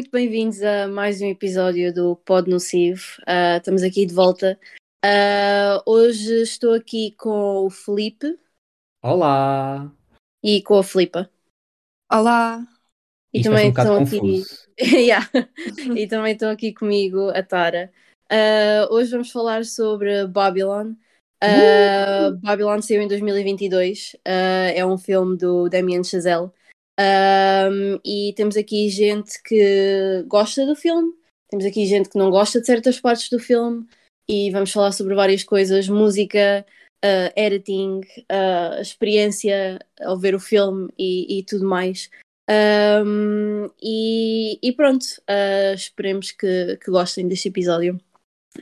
Muito bem-vindos a mais um episódio do Pod Nocivo. Uh, estamos aqui de volta. Uh, hoje estou aqui com o Felipe. Olá! E com a Filipa. Olá! E Isto também um estão aqui. yeah. e também estão aqui comigo a Tara. Uh, hoje vamos falar sobre Babylon. Uh, Babylon saiu em 2022. é um filme do Damien Chazelle. Um, e temos aqui gente que gosta do filme, temos aqui gente que não gosta de certas partes do filme, e vamos falar sobre várias coisas: música, uh, editing, uh, experiência ao ver o filme e, e tudo mais. Um, e, e, pronto, uh, esperemos que, que, gostem deste episódio.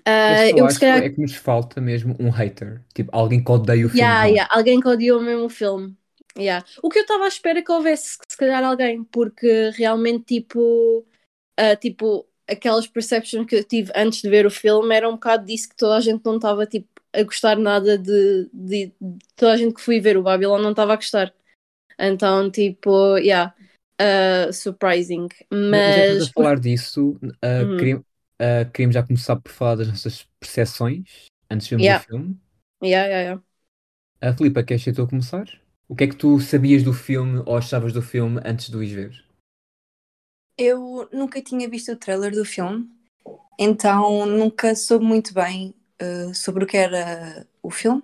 Uh, eu acho calhar... é que nos falta mesmo um hater, tipo alguém que odeia o filme. Yeah, yeah, alguém que odiou mesmo o filme. Yeah. O que eu estava à espera é que houvesse, se calhar, alguém, porque realmente, tipo, uh, tipo, aquelas perceptions que eu tive antes de ver o filme era um bocado disso que toda a gente não estava, tipo, a gostar nada de, de, de, toda a gente que fui ver o Babylon não estava a gostar. Então, tipo, yeah, uh, surprising. Mas. Já a falar disso, uh, uhum. queríamos, uh, queríamos já começar por falar das nossas percepções antes de vermos yeah. o filme. Yeah, yeah, yeah. A Filipa, queres ser tu a começar? O que é que tu sabias do filme ou achavas do filme antes de o ver? Eu nunca tinha visto o trailer do filme, então nunca soube muito bem uh, sobre o que era o filme,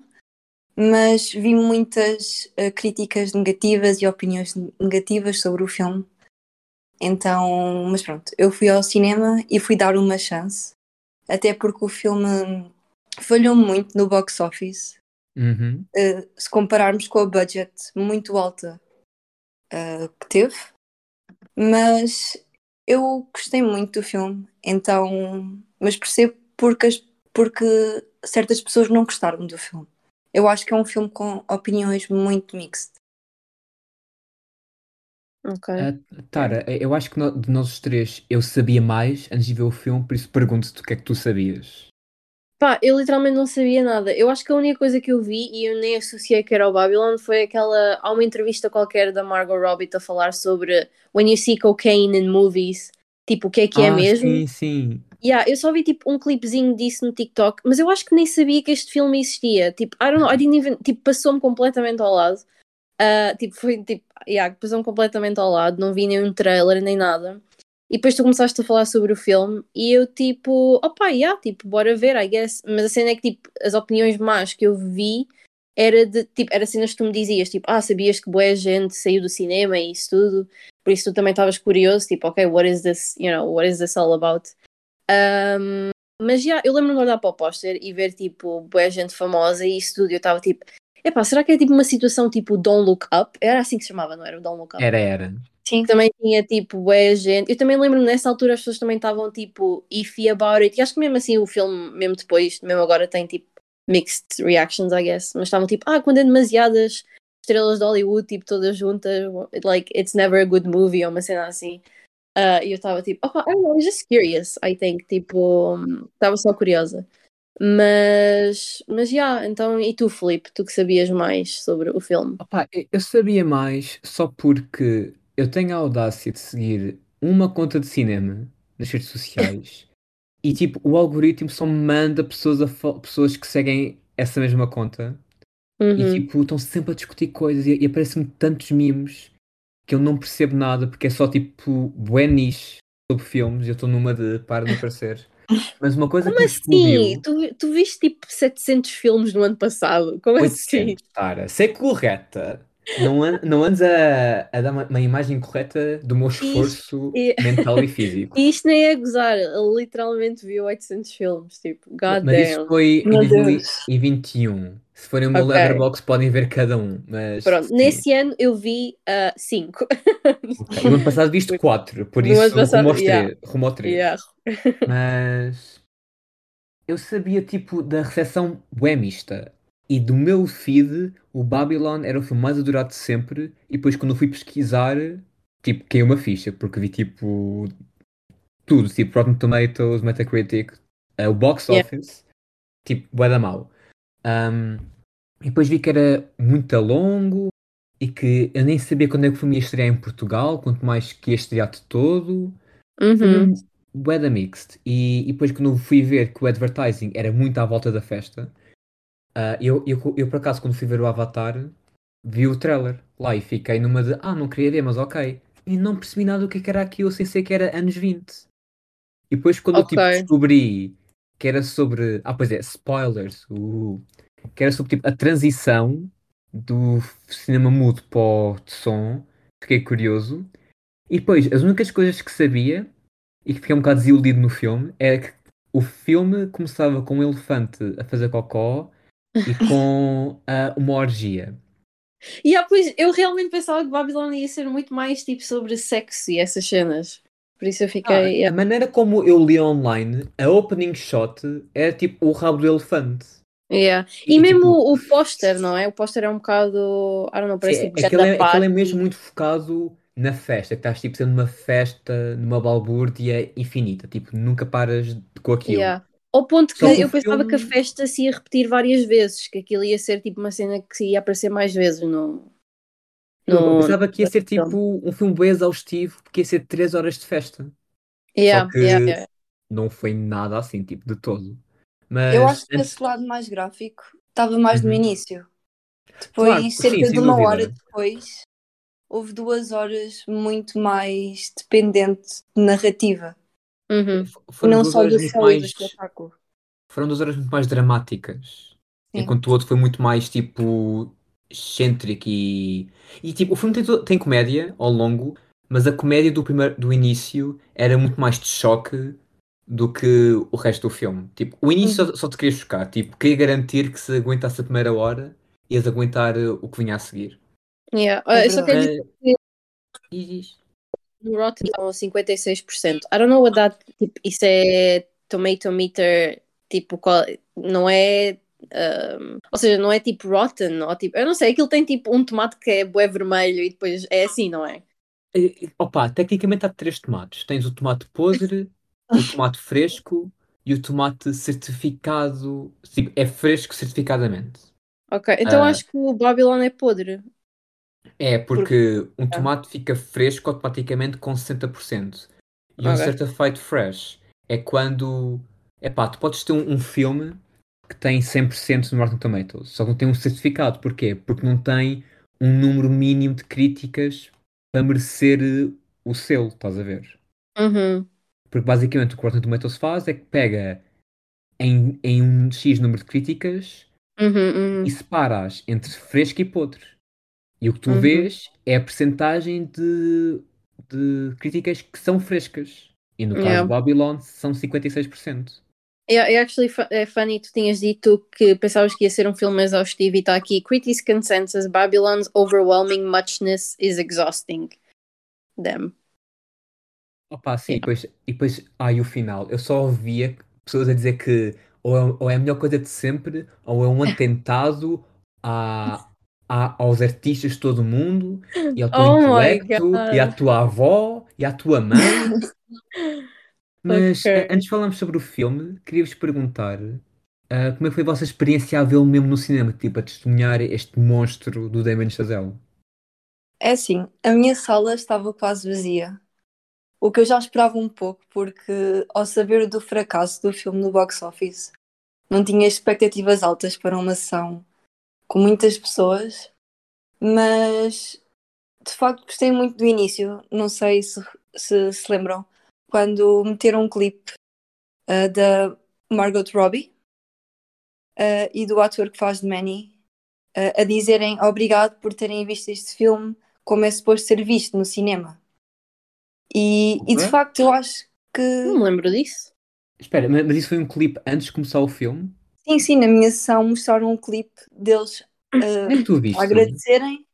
mas vi muitas uh, críticas negativas e opiniões negativas sobre o filme. Então, mas pronto, eu fui ao cinema e fui dar uma chance, até porque o filme falhou muito no box office Uhum. Uh, se compararmos com a budget muito alta uh, que teve, mas eu gostei muito do filme, então, mas percebo porque, as, porque certas pessoas não gostaram do filme. Eu acho que é um filme com opiniões muito mixed. Ok. Uh, Tara, eu acho que no, de nós os três eu sabia mais antes de ver o filme, por isso pergunto-te o que é que tu sabias. Pá, eu literalmente não sabia nada. Eu acho que a única coisa que eu vi e eu nem associei que era o Babylon foi aquela. Há uma entrevista qualquer da Margot Robbie a falar sobre When you see cocaine in movies, tipo, o que é que é ah, mesmo. Sim, sim. Yeah, eu só vi tipo um clipezinho disso no TikTok, mas eu acho que nem sabia que este filme existia. Tipo, I don't know, I didn't even. Tipo, passou-me completamente ao lado. Uh, tipo, foi tipo, yeah, passou-me completamente ao lado, não vi nenhum trailer nem nada. E depois tu começaste a falar sobre o filme e eu tipo, opa, yeah, tipo, bora ver, I guess. Mas a cena é que tipo, as opiniões más que eu vi era de tipo, era cenas que tu me dizias, tipo, ah, sabias que boa gente saiu do cinema e isso tudo, por isso tu também estavas curioso, tipo, ok, what is this, you know, what is this all about? Um, mas já, yeah, eu lembro-me de olhar para o póster e ver tipo, boa gente famosa e isso tudo, eu estava tipo, epá, será que é tipo uma situação tipo Don't Look Up? Era assim que se chamava, não era? Don't Look Up. Era, era. Sim, também tinha tipo, boa gente. Eu também lembro-me nessa altura as pessoas também estavam tipo iffy about it. E acho que mesmo assim o filme, mesmo depois, mesmo agora, tem tipo mixed reactions, I guess. Mas estavam tipo, ah, quando é demasiadas estrelas de Hollywood, tipo, todas juntas, like, it's never a good movie, ou uma cena assim. Uh, e eu estava tipo, oh, I don't know, just curious, I think. Tipo, estava só curiosa. Mas, mas já, yeah, então, e tu, Felipe, tu que sabias mais sobre o filme? Opa, eu sabia mais só porque eu tenho a audácia de seguir uma conta de cinema nas redes sociais e tipo, o algoritmo só me manda pessoas, pessoas que seguem essa mesma conta uhum. e tipo, estão sempre a discutir coisas e, e aparecem-me tantos mimos que eu não percebo nada porque é só tipo bué niche sobre filmes e eu estou numa de para não aparecer. Mas uma coisa Como que assim? Tu, tu viste tipo 700 filmes no ano passado? Como 800, assim? Cara, sei correta. Não, an não andes a, a dar uma, uma, imagem correta do meu esforço isto, mental e físico. Isto nem é gozar, eu literalmente vi 800 filmes, tipo, god Mas isso foi em 2021. Se forem o meu okay. Letterboxd podem ver cada um. Mas, Pronto, sim. nesse ano eu vi 5. Uh, okay. No ano passado viste 4, por isso passado, rumo, yeah. rumo ao 3. Yeah. Mas eu sabia tipo da recepção bué mista. E do meu feed, o Babylon era o filme mais adorado de sempre. E depois, quando eu fui pesquisar, tipo, caiu uma ficha, porque vi tipo tudo, tipo Rotten Tomatoes, Metacritic, uh, o box office, yeah. tipo, bué da mal. Um, e depois vi que era muito longo e que eu nem sabia quando é que o filme ia estrear em Portugal, quanto mais que ia estrear de todo. Uhum. mesmo bué da mixed. E, e depois quando fui ver que o advertising era muito à volta da festa, ah, eu, eu, eu por acaso quando fui ver o Avatar, vi o trailer lá e fiquei numa de, ah, não queria ver, mas ok. E não percebi nada do que é que era aquilo sem ser que era anos 20. E depois quando eu tipo, descobri que era sobre, ah, pois é, spoilers, uh, que era sobre tipo, a transição do cinema mudo para o de som, fiquei curioso. E depois, as únicas coisas que sabia e que fiquei um bocado desiludido no filme é que o filme começava com um elefante a fazer cocó e com ah, uma orgia. E ah, pois, eu realmente pensava que Babylon ia ser muito mais tipo sobre sexo e essas cenas. Por isso eu Ah, fiquei. a yeah. maneira como eu li online, a opening shot era tipo o rabo do elefante. Yeah. E, E, mesmo tipo, o póster, não é? O póster é um bocado. I don't know, parece Sim, tipo aquele, é, aquele é mesmo muito focado na festa, que estás tipo sendo uma festa numa balbúrdia infinita, tipo, nunca paras com aquilo. Yeah. Ao ponto que eu pensava que a filme- festa se ia repetir várias vezes, que aquilo ia ser tipo uma cena que se ia aparecer mais vezes no. Eu no... pensava que ia ser filme. tipo um filme bem exaustivo, porque ia ser 3 horas de festa. Yeah, Só que yeah, yeah. não foi nada assim, tipo, de todo. Mas Eu acho que esse lado mais gráfico estava mais no Uhum. início. Claro, Depois, sim, cerca sem de uma dúvida. hora depois, houve duas horas muito mais dependente de narrativa. Uhum. foram não duas só horas do muito show e do mais. espetáculo. Foram duas horas muito mais dramáticas. Sim. Enquanto o outro foi muito mais tipo excêntrico e. E tipo, o filme tem, tem comédia ao longo, mas a comédia do primeiro do início era muito mais de choque do que o resto do filme. Tipo, o início só, só te queria chocar, tipo, queria garantir que se aguentasse a primeira hora, ias aguentar uh, o que vinha a seguir. Yeah. É Ah, eu só quero verdade. dizer que. No Rotten estão a 56%. I don't know what that, tipo, isso é tomato meter, tipo, qual, não é, um, ou seja, não é tipo Rotten, ou tipo, eu não sei, aquilo tem tipo um tomate que é bué vermelho e depois é assim, não é? Eh, Opa, tecnicamente há três tomates. Tens o tomate podre, o tomate fresco e o tomate certificado. Tipo, é fresco certificadamente. Ok, então Ah. acho que o Babylon é podre. É, porque um tomate fica fresco automaticamente com 60%. E um Ok. certified fresh é quando. Epá, tu podes ter um, um filme que tem 100% no Rotten Tomatoes, só que não tem um certificado. Porquê? Porque não tem um número mínimo de críticas para merecer eh, o selo, estás a ver? Uhum. Porque basicamente o que o Rotten Tomatoes faz é que pega em, em um X número de críticas Uhum, uhum. e separas entre fresco e podre. E o que tu Uhum. vês é a percentagem de, de críticas que são frescas. E no caso Yeah. de Babylon são 56%. Yeah, é actually é funny, tu tinhas dito que pensavas que ia ser um filme exaustivo e está aqui. Critics consensus, Babylon's overwhelming muchness is exhausting. Them. Opa, sim, e Yeah. depois, e depois, ai, o final. Eu só ouvia pessoas a dizer que ou é, ou é a melhor coisa de sempre, ou é um atentado a, a- aos artistas de todo o mundo, e ao teu Oh intelecto, e à tua avó, e à tua mãe. Mas Ok. a- antes de falarmos sobre o filme, queria-vos perguntar ah, como é que foi a vossa experiência a vê-lo mesmo no cinema, tipo, a testemunhar este monstro do Damien Chazelle? É assim, a minha sala estava quase vazia. O que eu já esperava um pouco, porque ao saber do fracasso do filme no box office, não tinha expectativas altas para uma sessão com muitas pessoas, mas de facto gostei muito do início. Não sei se se, se lembram, quando meteram um clipe ah, da Margot Robbie ah, e do ator que faz de Manny ah, a dizerem obrigado por terem visto este filme como é suposto ser visto no cinema. E, e de facto eu acho que Não me lembro disso. Espera, mas isso foi um clipe antes de começar o filme? Sim, sim, na minha sessão mostraram um clipe deles ah, que tu viste? a agradecerem.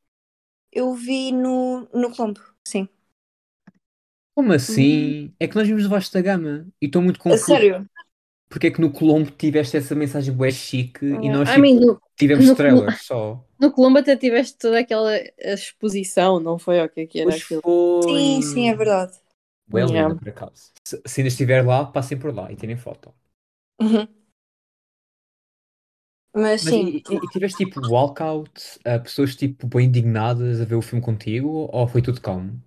Eu vi no, no Colombo, sim. Como assim? É que nós vimos o Vasco da Gama e estou muito A confuso. sério? Porque é que no Colombo tiveste essa mensagem bué chique e nós I tipo, mean, no, tivemos no trailers só? no Colombo até tiveste toda aquela exposição, não foi o que é que era Pois aquilo? foi. Sim, sim, é verdade. Linda, Yeah. por acaso. Se, se ainda estiver lá, passem por lá e tirem foto. Uhum. Mas Mas sim, e, e- e tiveste tipo walkout, uh, pessoas tipo bem indignadas a ver o filme contigo ou foi tudo calmo?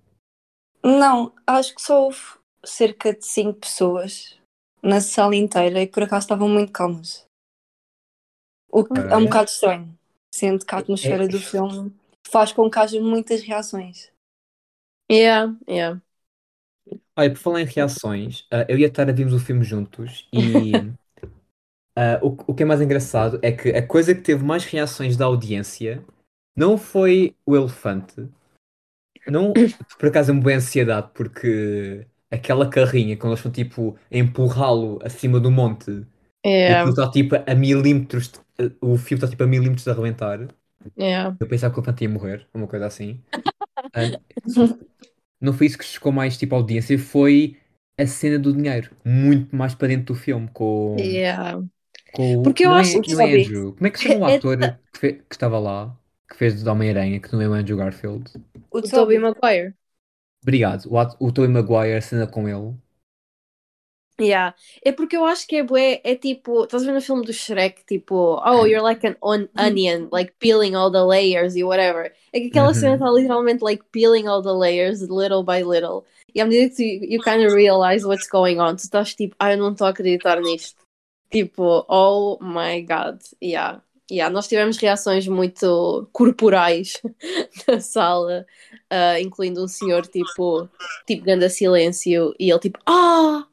não, acho que só houve cerca de 5 pessoas na sala inteira e por acaso estavam muito calmas. O que é um Ok. bocado estranho, sendo que a atmosfera É- do filme faz com que haja muitas reações. Yeah, yeah. Olha, por falar em reações, ah, eu e a Tara vimos o filme juntos e ah, o, o que é mais engraçado é que a coisa que teve mais reações da audiência não foi o elefante. Não, por acaso é uma boa ansiedade, porque aquela carrinha, quando eles estão tipo a empurrá-lo acima do monte e Yeah, aquilo está tipo a milímetros, de- o fio está tipo a milímetros de arrebentar. yeah. Eu pensava que o elefante ia morrer, uma coisa assim. Ah, não foi isso que chocou mais tipo a audiência, foi a cena do dinheiro, muito mais para dentro do filme, com, Yeah. Com o. Porque eu não acho é, que não é sabe- Andrew. Como é que se chama o É- ator que, fe- que estava lá, que fez de Homem-Aranha, que não é o Andrew Garfield? O O Tobey Toby, Maguire. Obrigado. O, o Tobey Maguire, a cena com ele. Yeah. É porque eu acho que é bué, é tipo, estás a ver no filme do Shrek, tipo, oh, you're like an on onion, like peeling all the layers e whatever. É que aquela Uhum. cena está literalmente like peeling all the layers little by little. E à medida que tu, you kind of realize what's going on, tu estás tipo, ah, eu não estou a acreditar nisto. Tipo, oh my god, yeah. Yeah, nós tivemos reações muito corporais na sala, ah, incluindo um senhor tipo, tipo, ganda silêncio, e ele tipo, ah!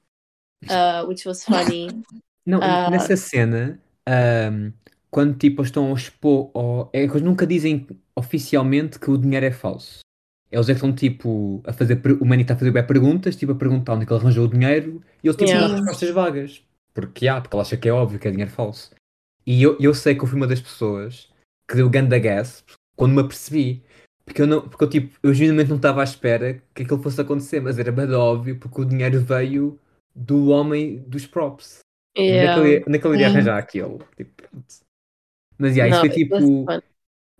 uh, which was funny. Não, Ah. nessa cena, ahm, quando tipo eles estão a expor, ao- é que eles nunca dizem oficialmente que o dinheiro é falso. Eles é que estão tipo a fazer, o Manny está a fazer perguntas, tipo a perguntar onde é que ele arranjou o dinheiro e ele tipo Yeah. respostas vagas. Porque há, porque ele acha que é óbvio que é dinheiro falso. E eu, eu sei que eu fui uma das pessoas que deu ganda gas quando me apercebi. Porque eu não, porque eu tipo, eu genuinamente não estava à espera que aquilo fosse acontecer, mas era bem óbvio porque o dinheiro veio do homem dos props. É Yeah. onde é que ele iria arranjar aquilo? Tipo. Mas yeah, isso foi tipo.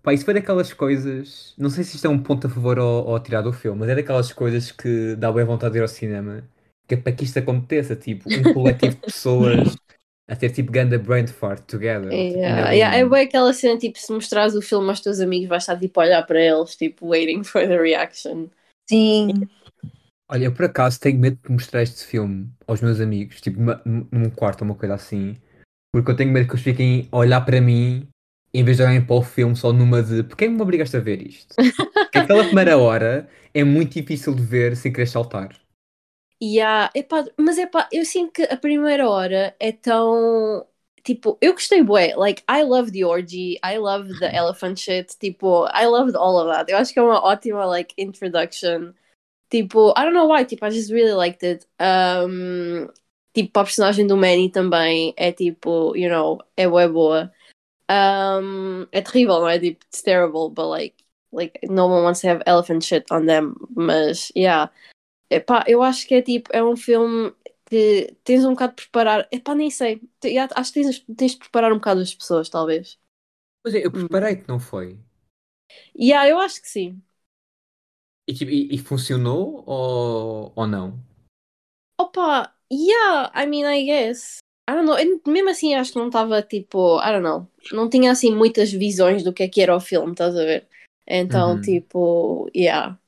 Pá, isso foi daquelas coisas. Não sei se isto é um ponto a favor ou, ou a tirar do filme, mas é daquelas coisas que dá bem vontade de ir ao cinema. Que é para que isto aconteça. Tipo, um coletivo de pessoas a ter tipo ganda brain fart together. Tipo, Yeah, yeah, bem- É bem aquela cena, tipo, se mostrares o filme aos teus amigos, vais estar tipo a olhar para eles, tipo, waiting for the reaction. sim, Olha, eu por acaso tenho medo de mostrar este filme aos meus amigos, tipo, num quarto ou uma coisa assim, porque eu tenho medo que eles fiquem a olhar para mim em vez de olharem para o filme só numa de porquê me obrigaste a ver isto? Porque aquela primeira hora é muito difícil de ver sem querer saltar. Yeah, epá, mas epá, eu sinto que a primeira hora é tão. Tipo, eu gostei bué. Like, I love the orgy, I love the elephant shit. Tipo, I loved all of that. Eu acho que é uma ótima, like, introduction. Tipo, I don't know why, tipo, I just really liked it. Um, tipo, a personagem do Manny também é tipo, you know, é bué boa. Um, é terrível, não é? Tipo, it's terrible, but like, like, no one wants to have elephant shit on them. Mas, yeah. Epá, eu acho que é tipo, é um filme que tens um bocado de preparar. Epá, nem sei. Acho que tens, tens de preparar um bocado as pessoas, talvez. Pois é, eu preparei-te, não foi? Yeah, eu acho que sim. E, tipo, e- e funcionou ou, ou não? Opa, yeah, I mean, I guess. I don't know. Eu, mesmo assim, acho que não estava tipo, I don't know. Não tinha assim muitas visões do que é que era o filme, estás a ver? Então, Uhum. tipo, yeah.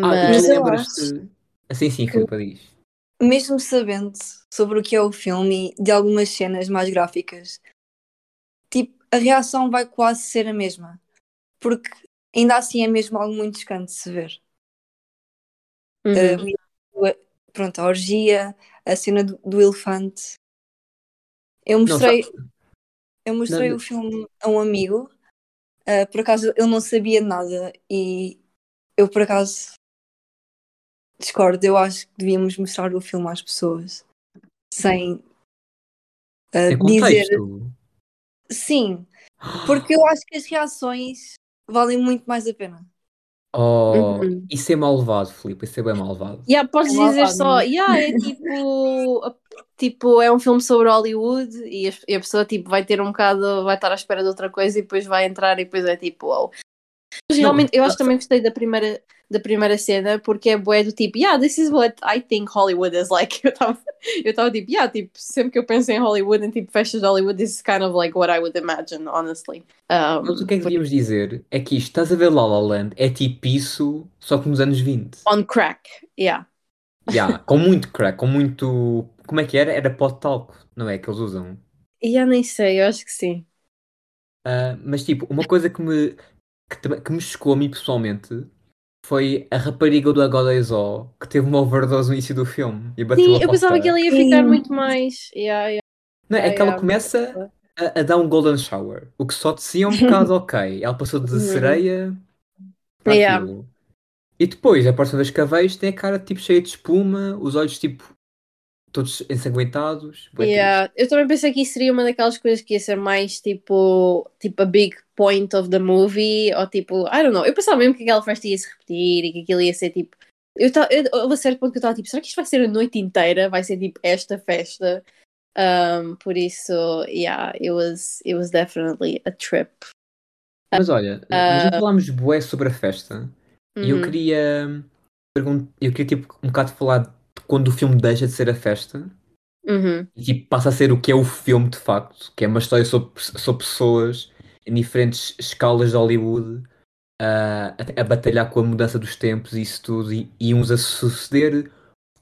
Ah, Mas, eu lembras-te. Assim, sim, Filipe, diz. mesmo sabendo sobre o que é o filme e de algumas cenas mais gráficas, tipo, a reação vai quase ser a mesma. Porque ainda assim é mesmo algo muito chocante de se ver. uhum. Uh, pronto, a orgia, a cena do, do elefante. Eu Não, mostrei, só- eu mostrei Não, o filme a um amigo, uh, por acaso ele não sabia nada e eu por acaso discordo, eu acho que devíamos mostrar o filme às pessoas sem uh, dizer sim, porque eu acho que as reações valem muito mais a pena. Oh, Uhum. isso é malvado, Filipe, isso é bem malvado. Yeah, podes É malvado, dizer só, não é? yeah, é tipo, tipo, é um filme sobre Hollywood e a, e a pessoa tipo, vai ter um bocado, vai estar à espera de outra coisa e depois vai entrar e depois é tipo, wow. Mas Não, realmente, eu acho que também gostei da primeira, da primeira cena porque é bué do tipo, yeah, this is what I think Hollywood is like. Eu estava eu tava tipo, yeah, tipo, sempre que eu penso em Hollywood, em tipo festas de Hollywood, this is kind of like what I would imagine, honestly. Um, Mas o que é que devíamos dizer? É que isto, estás a ver La La Land, é tipo isso, só que nos anos 20. on crack, yeah. Yeah, com muito crack, com muito. Como é que era? Era pot talco, não é? Que eles usam. Já nem sei, eu acho que sim. Ah, mas tipo, uma coisa que me, que, que me chocou a mim pessoalmente foi a rapariga do Agodezó que teve uma overdose no início do filme e bateu Sim, a eu pensava que ele ia ficar Sim. muito mais. Yeah, yeah, Não, é yeah, que ela yeah. começa a, a dar um golden shower, o que só descia um bocado ok. Ela passou de Uhum. sereia para Yeah. aquilo. E depois, a próxima vez que a vejo, tem a cara tipo cheia de espuma, os olhos tipo todos ensanguentados. bué. Yeah, eu também pensei que isso seria uma daquelas coisas que ia ser mais tipo, tipo a big point of the movie, ou tipo, I don't know. Eu pensava mesmo que aquela festa ia se repetir e que aquilo ia ser tipo. Eu ta- eu- a certo ponto que eu estava tipo, será que isto vai ser a noite inteira? Vai ser tipo esta festa? Um, por isso, yeah, it was, it was definitely a trip. Mas olha, nós já falámos bué sobre a festa e eu Uhum. queria eu queria tipo um bocado falar quando o filme deixa de ser a festa Uhum. e tipo, passa a ser o que é o filme de facto, que é uma história sobre, sobre pessoas em diferentes escalas de Hollywood a, a, a batalhar com a mudança dos tempos e isso tudo, e, e uns a suceder,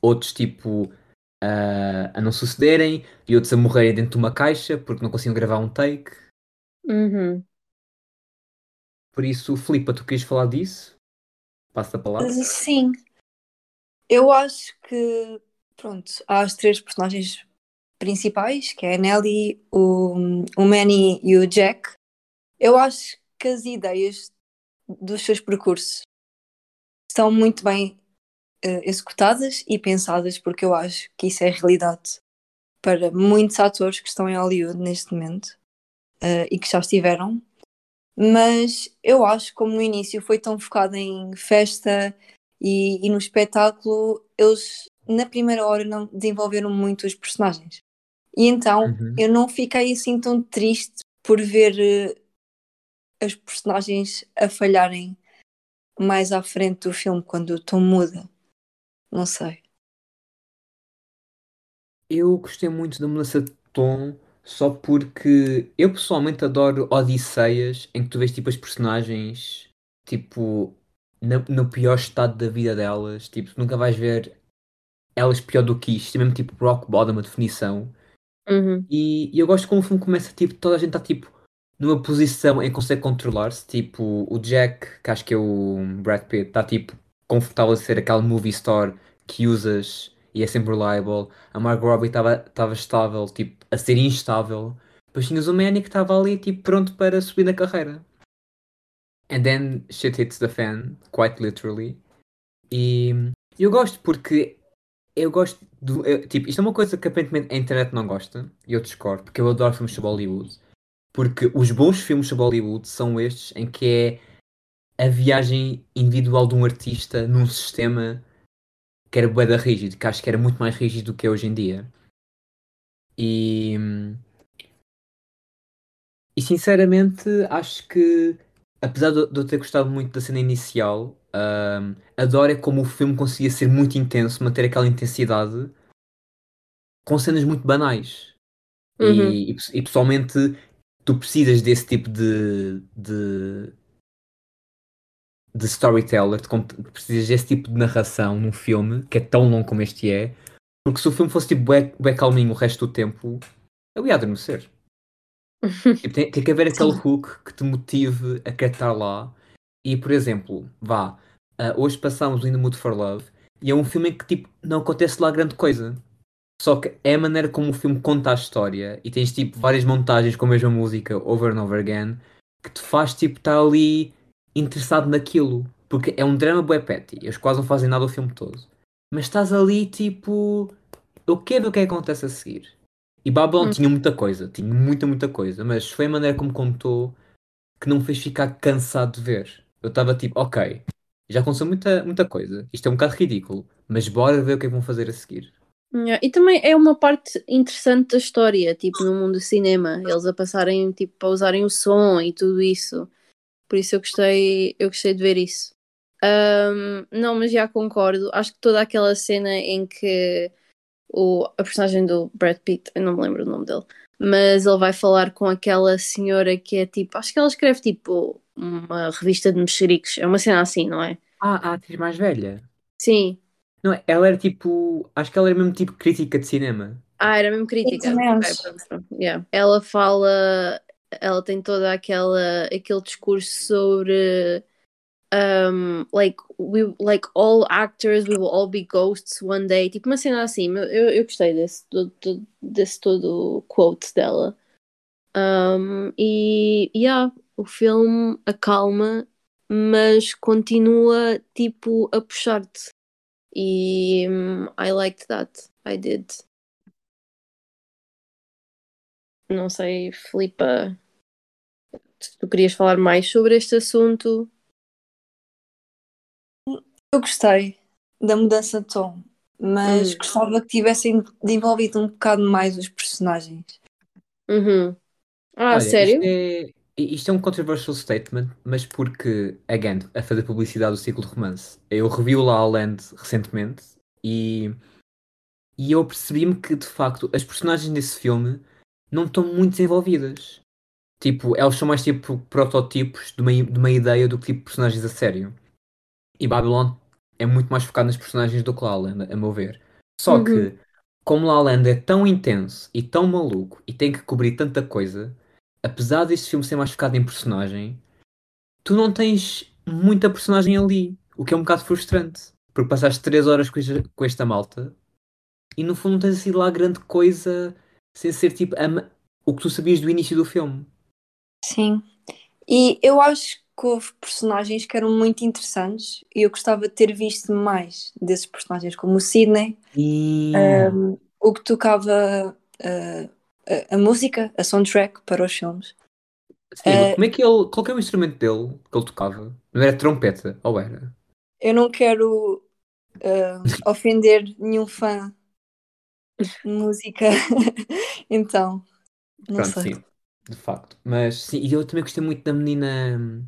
outros tipo a, a não sucederem, e outros a morrerem dentro de uma caixa porque não conseguiam gravar um take. Uhum. Por isso, Filipa, tu querias falar disso? Passa a palavra. Sim. Eu acho que, pronto, há as três personagens principais, que é a Nelly, o, o Manny e o Jack. Eu acho que as ideias dos seus percursos estão muito bem eh, executadas e pensadas, porque eu acho que isso é realidade para muitos atores que estão em Hollywood neste momento eh, e que já estiveram. Mas eu acho que como no início foi tão focado em festa e, e no espetáculo, eles na primeira hora não desenvolveram muito os personagens. E então Uhum. eu não fiquei assim tão triste por ver eh, as personagens a falharem mais à frente do filme, quando o tom muda. Não sei. Eu gostei muito da mudança de tom, só porque eu pessoalmente adoro Odisseias em que tu vês tipo as personagens tipo na- no pior estado da vida delas, tipo, nunca vais ver elas pior do que isto, é mesmo tipo rock bottom a definição. Uhum. E, e eu gosto como o filme começa, tipo, toda a gente está tipo numa posição em que consegue controlar-se, tipo, o Jack, que acho que é o Brad Pitt, está tipo confortável a ser aquele movie star que usas e é sempre reliable. A Margot Robbie estava estável, tipo, a ser instável. Depois tinhas o Manny que estava ali, tipo, pronto para subir na carreira. And then shit hits the fan, quite literally. E eu gosto porque eu gosto do. eu- tipo, isto é uma coisa que aparentemente a internet não gosta, e eu discordo, porque eu adoro filmes sobre Hollywood. Porque os bons filmes sobre Hollywood são estes em que é a viagem individual de um artista num sistema que era bué rígido, que acho que era muito mais rígido do que é hoje em dia. E, e sinceramente acho que apesar de, de eu ter gostado muito da cena inicial, adoro é como o filme conseguia ser muito intenso, manter aquela intensidade com cenas muito banais. Uhum. E, e, e pessoalmente tu precisas desse tipo de, de, de storyteller, de precisas desse tipo de narração num filme que é tão longo como este é, porque se o filme fosse tipo bué, bué calminho o resto do tempo, eu ia adormecer. Tipo, tem, tem que haver aquele hook que te motive a querer estar lá. E, por exemplo, vá, ah, hoje passamos o In the Mood for Love e é um filme em que tipo, não acontece lá grande coisa. Só que é a maneira como o filme conta a história e tens tipo várias montagens com a mesma música over and over again que te faz tipo estar ali interessado naquilo. Porque é um drama bué petty, eles quase não fazem nada o filme todo. Mas estás ali tipo. Eu quero ver o que é que acontece a seguir. E Babylon Hum. tinha muita coisa, tinha muita, muita coisa, mas foi a maneira como contou que não me fez ficar cansado de ver. Eu estava tipo, ok, já aconteceu muita, muita coisa, isto é um bocado ridículo, mas bora ver o que é que vão fazer a seguir. E também é uma parte interessante da história, tipo no mundo do cinema, eles a passarem, tipo, a usarem o som e tudo isso. Por isso eu gostei, eu gostei de ver isso. Ahm, não, mas já concordo. Acho que toda aquela cena em que o, a personagem do Brad Pitt, eu não me lembro o nome dele, mas ele vai falar com aquela senhora que é tipo, acho que ela escreve tipo uma revista de mexericos, é uma cena assim, não é? Ah, a atriz mais velha. Sim. Não, ela era tipo. Acho que ela era mesmo tipo crítica de cinema. Ah, era mesmo crítica. também Ok, acho. pronto, pronto. Yeah. Ela fala, ela tem toda aquela aquele discurso sobre um, like we like all actors we will all be ghosts one day. Tipo uma cena assim. Eu, eu gostei desse todo, todo- desse todo quote dela. Um, e yeah, o filme acalma, mas continua tipo a puxar-te. E hum, I liked that. I did. Não sei, Filipa, tu querias falar mais sobre este assunto. Eu gostei da mudança de tom, mas Hum. gostava que tivessem desenvolvido um bocado mais os personagens. Uhum. Ah, Olha, sério? Isto é, isto é um controversial statement, mas porque, again, a fazer publicidade do ciclo de romance. Eu revi o La La Land recentemente e, e eu percebi-me que, de facto, as personagens desse filme não estão muito desenvolvidas. Tipo, elas são mais tipo prototipos de uma, de uma ideia do que tipo personagens a sério. E Babylon é muito mais focado nas personagens do que La La Land, a meu ver. Só Uhum. que, como La La Land é tão intenso e tão maluco e tem que cobrir tanta coisa, apesar deste filme ser mais focado em personagem, tu não tens muita personagem ali, o que é um bocado frustrante. Porque passaste 3 horas com esta, malta e no fundo não tens assim lá grande coisa sem ser tipo a o que tu sabias do início do filme. Sim. E eu acho que houve personagens que eram muito interessantes e eu gostava de ter visto mais desses personagens, como o Sidney, E um, o que tocava uh, a, a música, a soundtrack para os filmes. Sim, eh, como é que ele. Qual que é o instrumento dele que ele tocava? Não era trompeta, ou era? Eu não quero uh, ofender nenhum fã de música, então, não Pronto, sei. sim, de facto. Mas sim, e eu também gostei muito da menina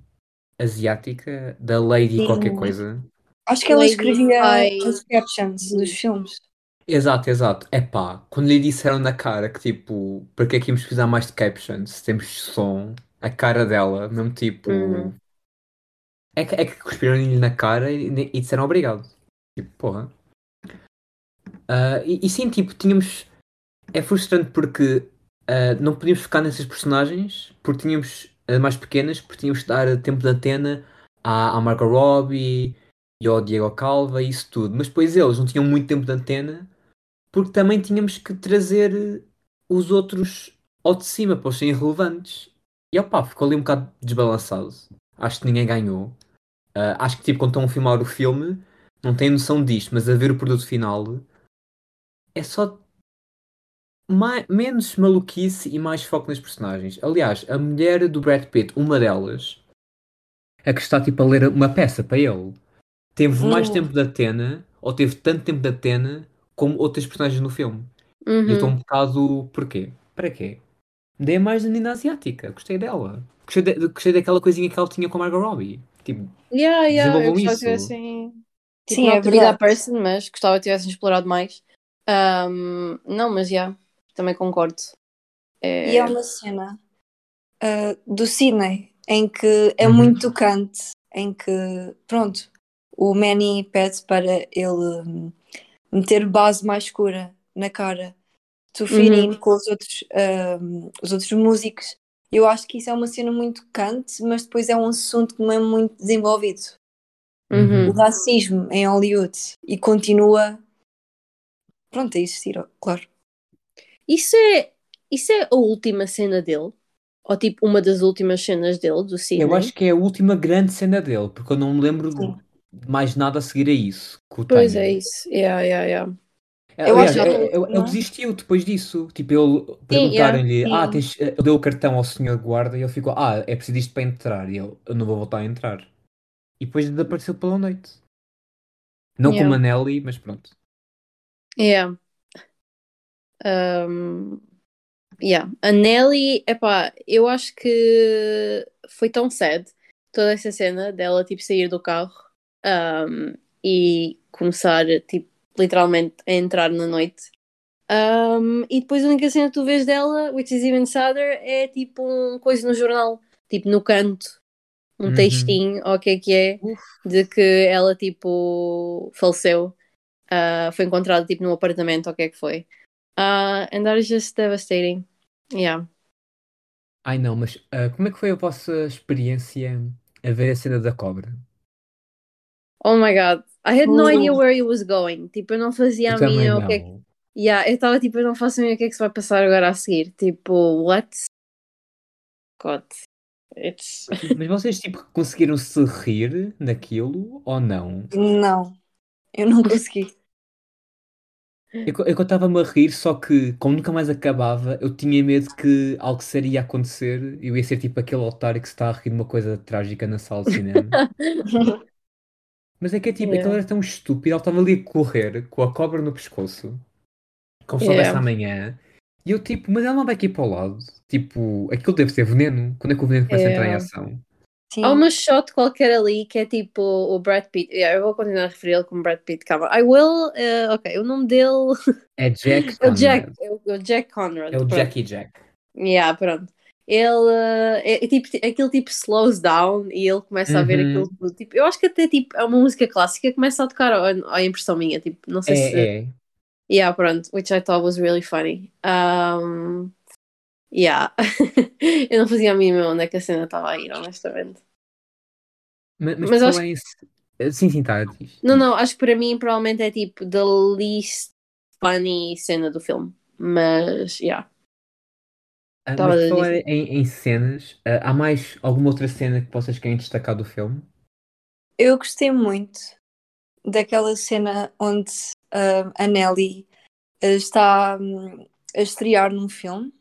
asiática, da Lady Sim. qualquer coisa. Acho que ela Lady escrevia Ai. as captions dos filmes. Exato, exato. Epá, quando lhe disseram na cara que tipo, para que é que íamos precisar mais de captions se temos som, a cara dela, mesmo tipo. Uhum. É que, é que cuspiram-lhe na cara e, e disseram obrigado. Tipo, porra. Ah, e, e sim, tipo, tínhamos. É frustrante porque ah, não podíamos focar nessas personagens porque tínhamos mais pequenas, porque tínhamos que dar tempo de antena à, à Margot Robbie e ao Diego Calva e isso tudo. Mas depois eles não tinham muito tempo de antena porque também tínhamos que trazer os outros ao de cima para eles serem relevantes. E opá, ficou ali um bocado desbalançado. Acho que ninguém ganhou. Ah, acho que tipo, quando estão a filmar o filme, não têm noção disto, mas a ver o produto final é só mai- menos maluquice e mais foco nas personagens. Aliás, a mulher do Brad Pitt, uma delas, a que está tipo a ler uma peça para ele, teve mais Hum. tempo de Atena, ou teve tanto tempo de Atena, como outras personagens no filme. E eu estou Uhum. um bocado. Porquê? Para quê? Dei mais da menina asiática, gostei dela. Gostei, de- gostei daquela coisinha que ela tinha com a Margot Robbie. Tipo, Yeah, yeah, eu Desenvolvam gostava que isso. tivessem. Tipo, Sim, é to be that verdade. person, mas gostava que tivessem explorado mais. Um, não, mas já, também concordo. É... E é uma cena uh, do Sidney em que é Uhum. muito tocante, em que, pronto, o Manny pede para ele hum, meter base mais escura na cara, fit Uhum. com os outros, hum, os outros músicos. Eu acho que isso é uma cena muito tocante, mas depois é um assunto que não é muito desenvolvido. Uhum. O racismo em Hollywood e continua, pronto, a existir, claro. Isso é, isso é a última cena dele? Ou tipo, uma das últimas cenas dele, do Sidney? eu acho que é a última grande cena dele, porque eu não me lembro Sim. de mais nada a seguir a isso. Pois é isso. Yeah, yeah, yeah. Eu Aliás, acho que ele, ele- é? desistiu depois disso. Tipo, ele perguntaram-lhe. Ah, tens, ele deu o cartão ao senhor guarda e ele ficou: Ah, é preciso isto para entrar. E ele: Eu não vou voltar a entrar. E depois desapareceu pela noite. Não Yeah. como a Nelly, mas pronto. Yeah. Um, yeah. A Nelly, epá, eu acho que foi tão sad toda essa cena dela tipo sair do carro um, e começar tipo literalmente a entrar na noite. Um, e depois a única cena que tu vês dela, which is even sadder, é tipo um coisa no jornal, tipo no canto, um Uhum. textinho, ou o que é que é, Uf. de que ela tipo faleceu. Uh, foi encontrado tipo num apartamento ou o que é que foi. Uh, and that is just devastating. Yeah. Ai não, mas uh, como é que foi a vossa experiência a ver a cena da cobra? Oh my god. I had no idea where it was going. Tipo, eu não fazia Eu a mínima o que é que. Yeah, eu estava tipo, eu não faço a mínima o que é que se vai passar agora a seguir. Tipo, what? God. It's. Mas vocês tipo conseguiram se rir naquilo ou não? Não, eu não consegui. Eu, co- eu estava-me a rir, só que como nunca mais acabava, eu tinha medo que algo sério ia acontecer e eu ia ser tipo aquele otário que se está a rir de uma coisa trágica na sala de cinema. Mas é que é tipo, Yeah. aquilo era tão estúpido, ele estava ali a correr com a cobra no pescoço, como se Yeah. amanhã, e eu tipo, mas ela não vai aqui para o lado. Tipo, aquilo deve ser veneno. Quando é que o veneno começa a entrar em ação? Sim. Há uma shot qualquer ali que é tipo o Brad Pitt. Yeah, eu vou continuar a referi-lo como Brad Pitt. Calma. I will. eh, ok, o nome dele É Jack é o Jack. Conrad. É o, é Jack Conrad. É o pronto. Jackie Jack. Yeah, pronto. Ele é, é tipo, aquele tipo slows down e ele começa a ver Uhum. aquilo. Tipo, eu acho que até tipo, é uma música clássica que começa a tocar à, à impressão minha. Tipo, não sei se. É, é. Yeah, pronto. Which I thought was really funny. Um, yeah. eu não fazia a mínima onde é que a cena estava a ir, honestamente. Mas, mas, Mas acho- em se- Sim, sim, tá. diz. Não, não, acho que para mim provavelmente é tipo the least funny cena do filme. Mas, yeah. Ah, mas falar em, em cenas, ah, há mais alguma outra cena que vocês querem destacar do filme? Eu gostei muito daquela cena onde ah, a Nelly ah, está hum, a estrear num filme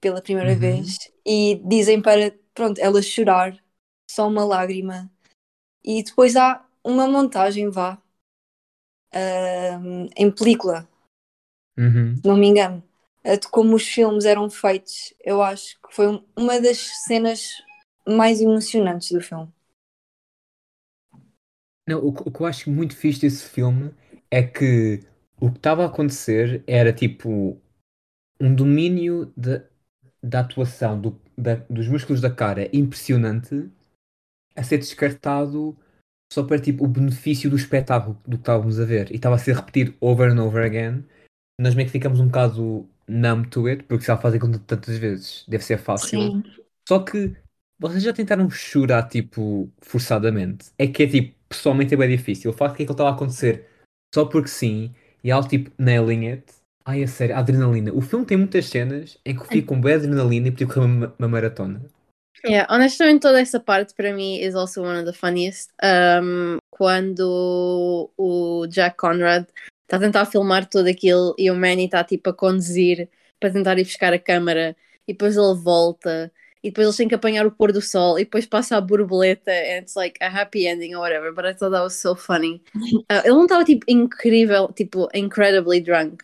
pela primeira Uhum. vez e dizem para, pronto, ela chorar, só uma lágrima. E depois há uma montagem, vá, ah, em película, Uhum. se não me engano, de como os filmes eram feitos. Eu acho que foi um- uma das cenas mais emocionantes do filme. Não, o, que- o que eu acho muito fixe desse filme é que o que estava a acontecer era tipo um domínio de- da atuação do- da- dos músculos da cara impressionante a ser descartado só para tipo o benefício do espetáculo do que estávamos a ver e estava a ser repetido over and over again. Nós meio que ficamos um bocado numb to it porque já fazem com tantas vezes, deve ser fácil. Só que vocês já tentaram chorar, tipo, forçadamente. É que é tipo, pessoalmente é bem difícil. O facto de que aquilo estava a acontecer só porque sim, e ela tipo, nailing it. Ai, a sério, a adrenalina. O filme tem muitas cenas em que eu fico com bem adrenalina e podia correr uma, uma maratona. Yeah, honestamente, toda essa parte para mim is also one of the funniest. Um, quando o Jack Conrad está a tentar filmar tudo aquilo e o Manny está tipo a conduzir para tentar ir buscar a câmara e depois ele volta e depois eles têm que apanhar o pôr do sol e depois passa a borboleta and it's like a happy ending or whatever, but I thought that was so funny. Uh, ele não estava tipo incrível, tipo incredibly drunk.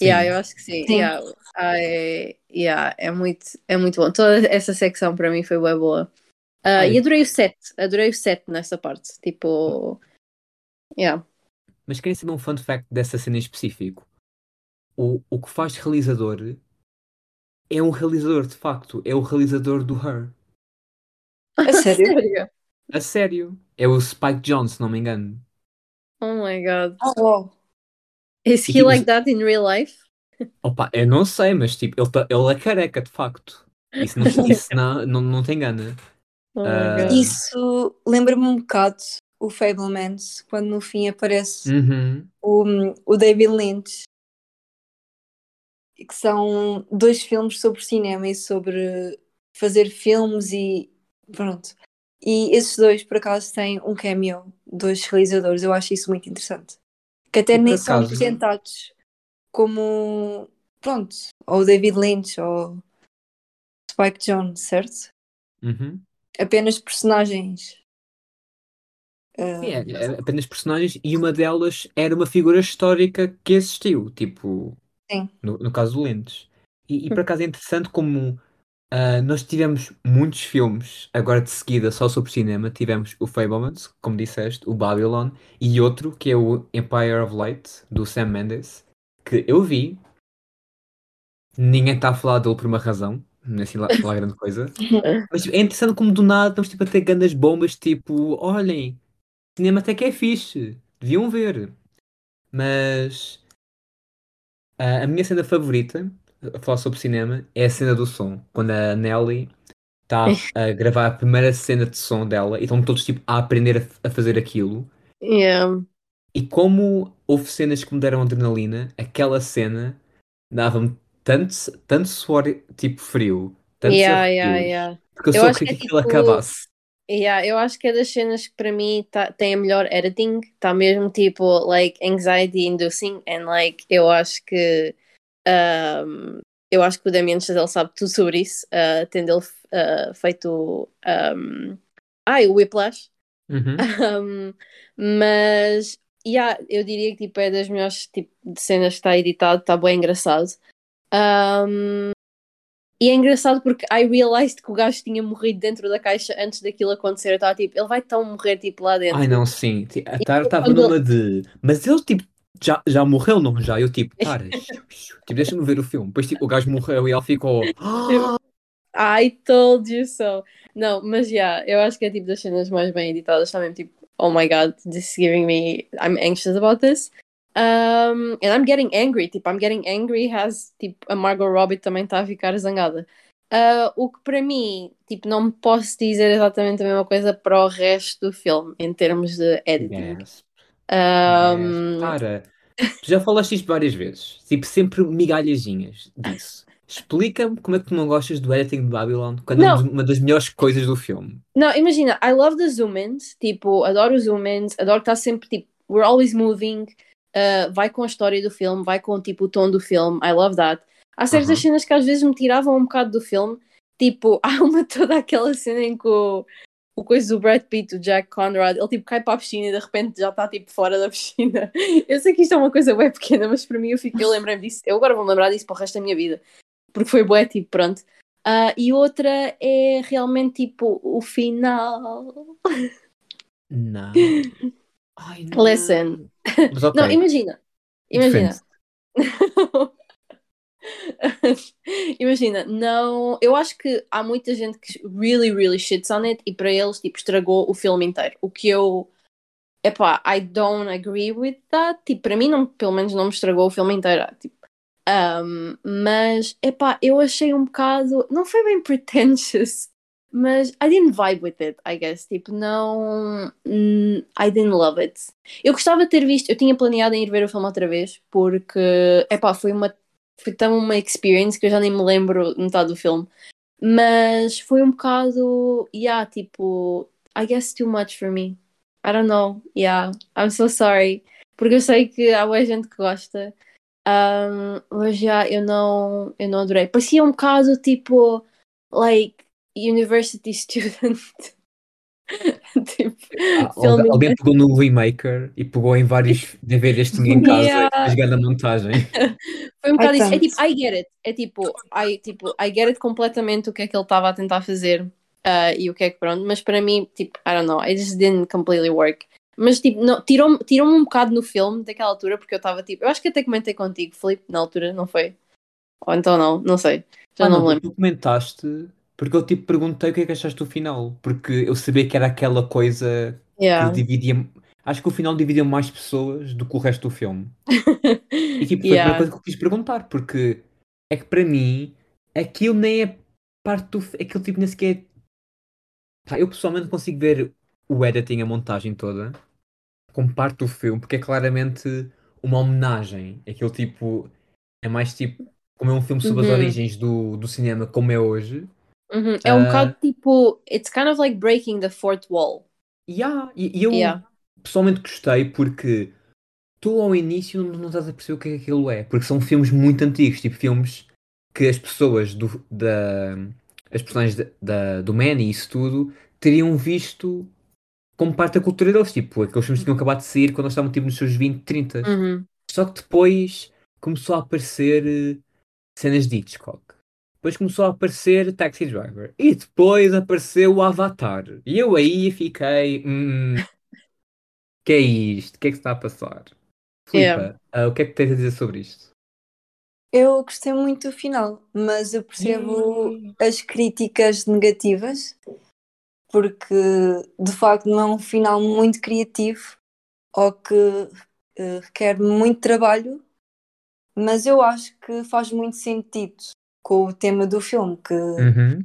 Sim. Yeah, eu acho que sim. Sim. Yeah, I- yeah, é, muito, é muito bom. Toda essa secção para mim foi bem boa. Ah, Olha. e adorei o set, adorei o set nessa parte. Tipo, yeah. Mas querem saber um fun fact dessa cena em específico? O, o que faz realizador é um realizador, de facto. É o realizador do Her. A sério? A sério. É o Spike Jonze, se não me engano. Oh my god. Oh, wow. Is E he tipo, like that in real life? Opa, eu não sei, mas tipo, ele, tá- ele é careca, de facto. Isso não, isso não, não, não te engana. Oh god. Isso lembra-me um bocado o Fablemans, quando no fim aparece Uhum. o, o David Lynch, que são dois filmes sobre cinema e sobre fazer filmes e pronto. E esses dois, por acaso, têm um cameo dos realizadores. Eu acho isso muito interessante. Que até nem são acaso- apresentados como, pronto, ou David Lynch ou Spike Jonze, certo? Uhum. Apenas personagens. Sim, é, apenas personagens e uma delas era uma figura histórica que existiu, tipo, Sim. no, no caso do Lentes. E, e por acaso é interessante como ah, nós tivemos muitos filmes agora de seguida só sobre cinema. Tivemos o Fablemans, como disseste, o Babylon e outro que é o Empire of Light, do Sam Mendes, que eu vi. Ninguém está a falar dele por uma razão, não é assim lá, lá grande coisa. Mas é interessante como do nada estamos tipo, a ter grandes bombas, tipo, olhem, cinema até que é fixe, deviam ver. mas a, a minha cena favorita, a falar sobre cinema, é a cena do som. Quando a Nelly está a gravar a primeira cena de som dela e estão todos tipo, a aprender a, a fazer aquilo. Yeah. E como houve cenas que me deram adrenalina, aquela cena dava-me tanto, tanto suor tipo frio, tanto Yeah, yeah, yeah. porque eu, Eu só queria que que é aquilo tipo- acabasse. Yeah, eu acho que é das cenas que para mim tá, tem a melhor editing, está mesmo tipo like anxiety inducing and like eu acho que um, eu acho que o Damien Chazelle sabe tudo sobre isso, uh, tendo ele uh, feito um, ai, o Whiplash. Uhum. Um, mas yeah, eu diria que tipo, é das melhores tipo, de cenas que está editado, está bem engraçado. Um, e é engraçado porque I realized que o gajo tinha morrido dentro da caixa antes daquilo acontecer. Eu estava tipo, ele vai tão morrer tipo lá dentro. Ai não, sim. A Tara estava quando- numa de. Mas ele tipo já, já morreu, não já? Eu tipo, xiu. tipo, deixa-me ver o filme. Depois tipo, o gajo morreu e ele ficou. "Ah!" I told you so. Não, mas já, yeah, eu acho que é tipo das cenas mais bem editadas. Está mesmo tipo, oh my god, this is giving me. I'm anxious about this. Um, and I'm getting angry. Tipo, I'm getting angry has tipo, a Margot Robbie também está a ficar zangada. Uh, o que para mim, tipo, não me posso dizer exatamente a mesma coisa para o resto do filme, em termos de editing. Yes. Um. Tara, tu já falaste isto várias vezes. Tipo, sempre migalhazinhas disso. Explica-me como é que tu não gostas do editing de Babylon quando é Não. uma das melhores coisas do filme. Não, imagina, I love the zoom-ins, tipo, adoro os zoom-ins, adoro que está sempre, tipo, we're always moving, uh, vai com a história do filme, vai com, tipo, o tom do filme, I love that. Há certas Uhum. cenas que às vezes me tiravam um bocado do filme, tipo, há uma toda aquela cena em que o, o coisa do Brad Pitt, o Jack Conrad, ele, tipo, cai para a piscina e de repente já está, tipo, fora da piscina. Eu sei que isto é uma coisa bem pequena, mas para mim eu, fico, eu lembrei-me disso, eu agora vou-me lembrar disso para o resto da minha vida, porque foi bué, tipo, pronto. Ah, e outra é realmente tipo o final. Não. Ai, não. Listen. Mas ok. Não, imagina. Imagina. Imagina, não. Eu acho que há muita gente que really, really shits on it e para eles tipo, estragou o filme inteiro. O que eu. Epá, I don't agree with that. Tipo, para mim, não, pelo menos, não me estragou o filme inteiro. Tipo, um, mas, epá, eu achei um bocado. Não foi bem pretentious, mas I didn't vibe with it, I guess. Tipo, não. hum, I didn't love it. Eu gostava de ter visto, eu tinha planeado em ir ver o filme outra vez, porque, epá, foi uma, foi tão uma experience que eu já nem me lembro metade do filme. Mas foi um bocado, yeah, tipo, I guess too much for me. I don't know, yeah, I'm so sorry. Porque eu sei que há muita gente que gosta, um, mas já eu não, eu não adorei. Parecia um bocado tipo, like, university student. tipo, Ah, alguém, pegou no Remaker e pegou em vários DVDs que tinha em casa Yeah. e fez grande a montagem. Foi um bocado isso. É tipo, I get it. É tipo, I, tipo, I get it completamente o que é que ele estava a tentar fazer ah, e o que é que pronto. Mas para mim, tipo, I don't know, it just didn't completely work. Mas tipo, tirou-me tirou um bocado no filme daquela altura porque eu estava tipo, eu acho que até comentei contigo, Felipe, na altura, não foi? Ou então não, não sei. Já Ah, não, não, me lembro. tu comentaste porque eu tipo perguntei o que é que achaste do final, porque eu sabia que era aquela coisa Yeah. que dividia. Acho que o final dividiu mais pessoas do que o resto do filme. E tipo, foi a Yeah. primeira coisa que eu quis perguntar, porque é que para mim aquilo nem é parte do. fi- Aquilo tipo nem sequer. Pá, eu pessoalmente consigo ver o editing, a montagem toda, como parte do filme, porque é claramente uma homenagem. Aquilo tipo. É mais tipo. Como é um filme sobre as Uhum. origens do, do cinema, como é hoje. Uhum. É um Ah. bocado tipo, it's kind of like breaking the fourth wall. Yeah, e, eu Yeah. pessoalmente gostei porque tu ao início não, não estás a perceber o que é que aquilo é, porque são filmes muito antigos, tipo filmes que as pessoas do, da as personagens da, da- do Man e isso tudo teriam visto como parte da cultura deles, tipo aqueles filmes que tinham acabado de sair quando eles estavam tipo nos seus 20, 30. Uhum. Só que depois começou a aparecer eh, cenas de Hitchcock. Depois começou a aparecer Taxi Driver. E depois apareceu o Avatar. E eu aí fiquei. Hum, que é isto? O que é que se está a passar? Yeah. Filipa, ah, o que é que tens a dizer sobre isto? Eu gostei muito do final, mas eu percebo as críticas negativas, porque de facto não é um final muito criativo, ou que uh, requer muito trabalho, mas eu acho que faz muito sentido com o tema do filme, que Uhum.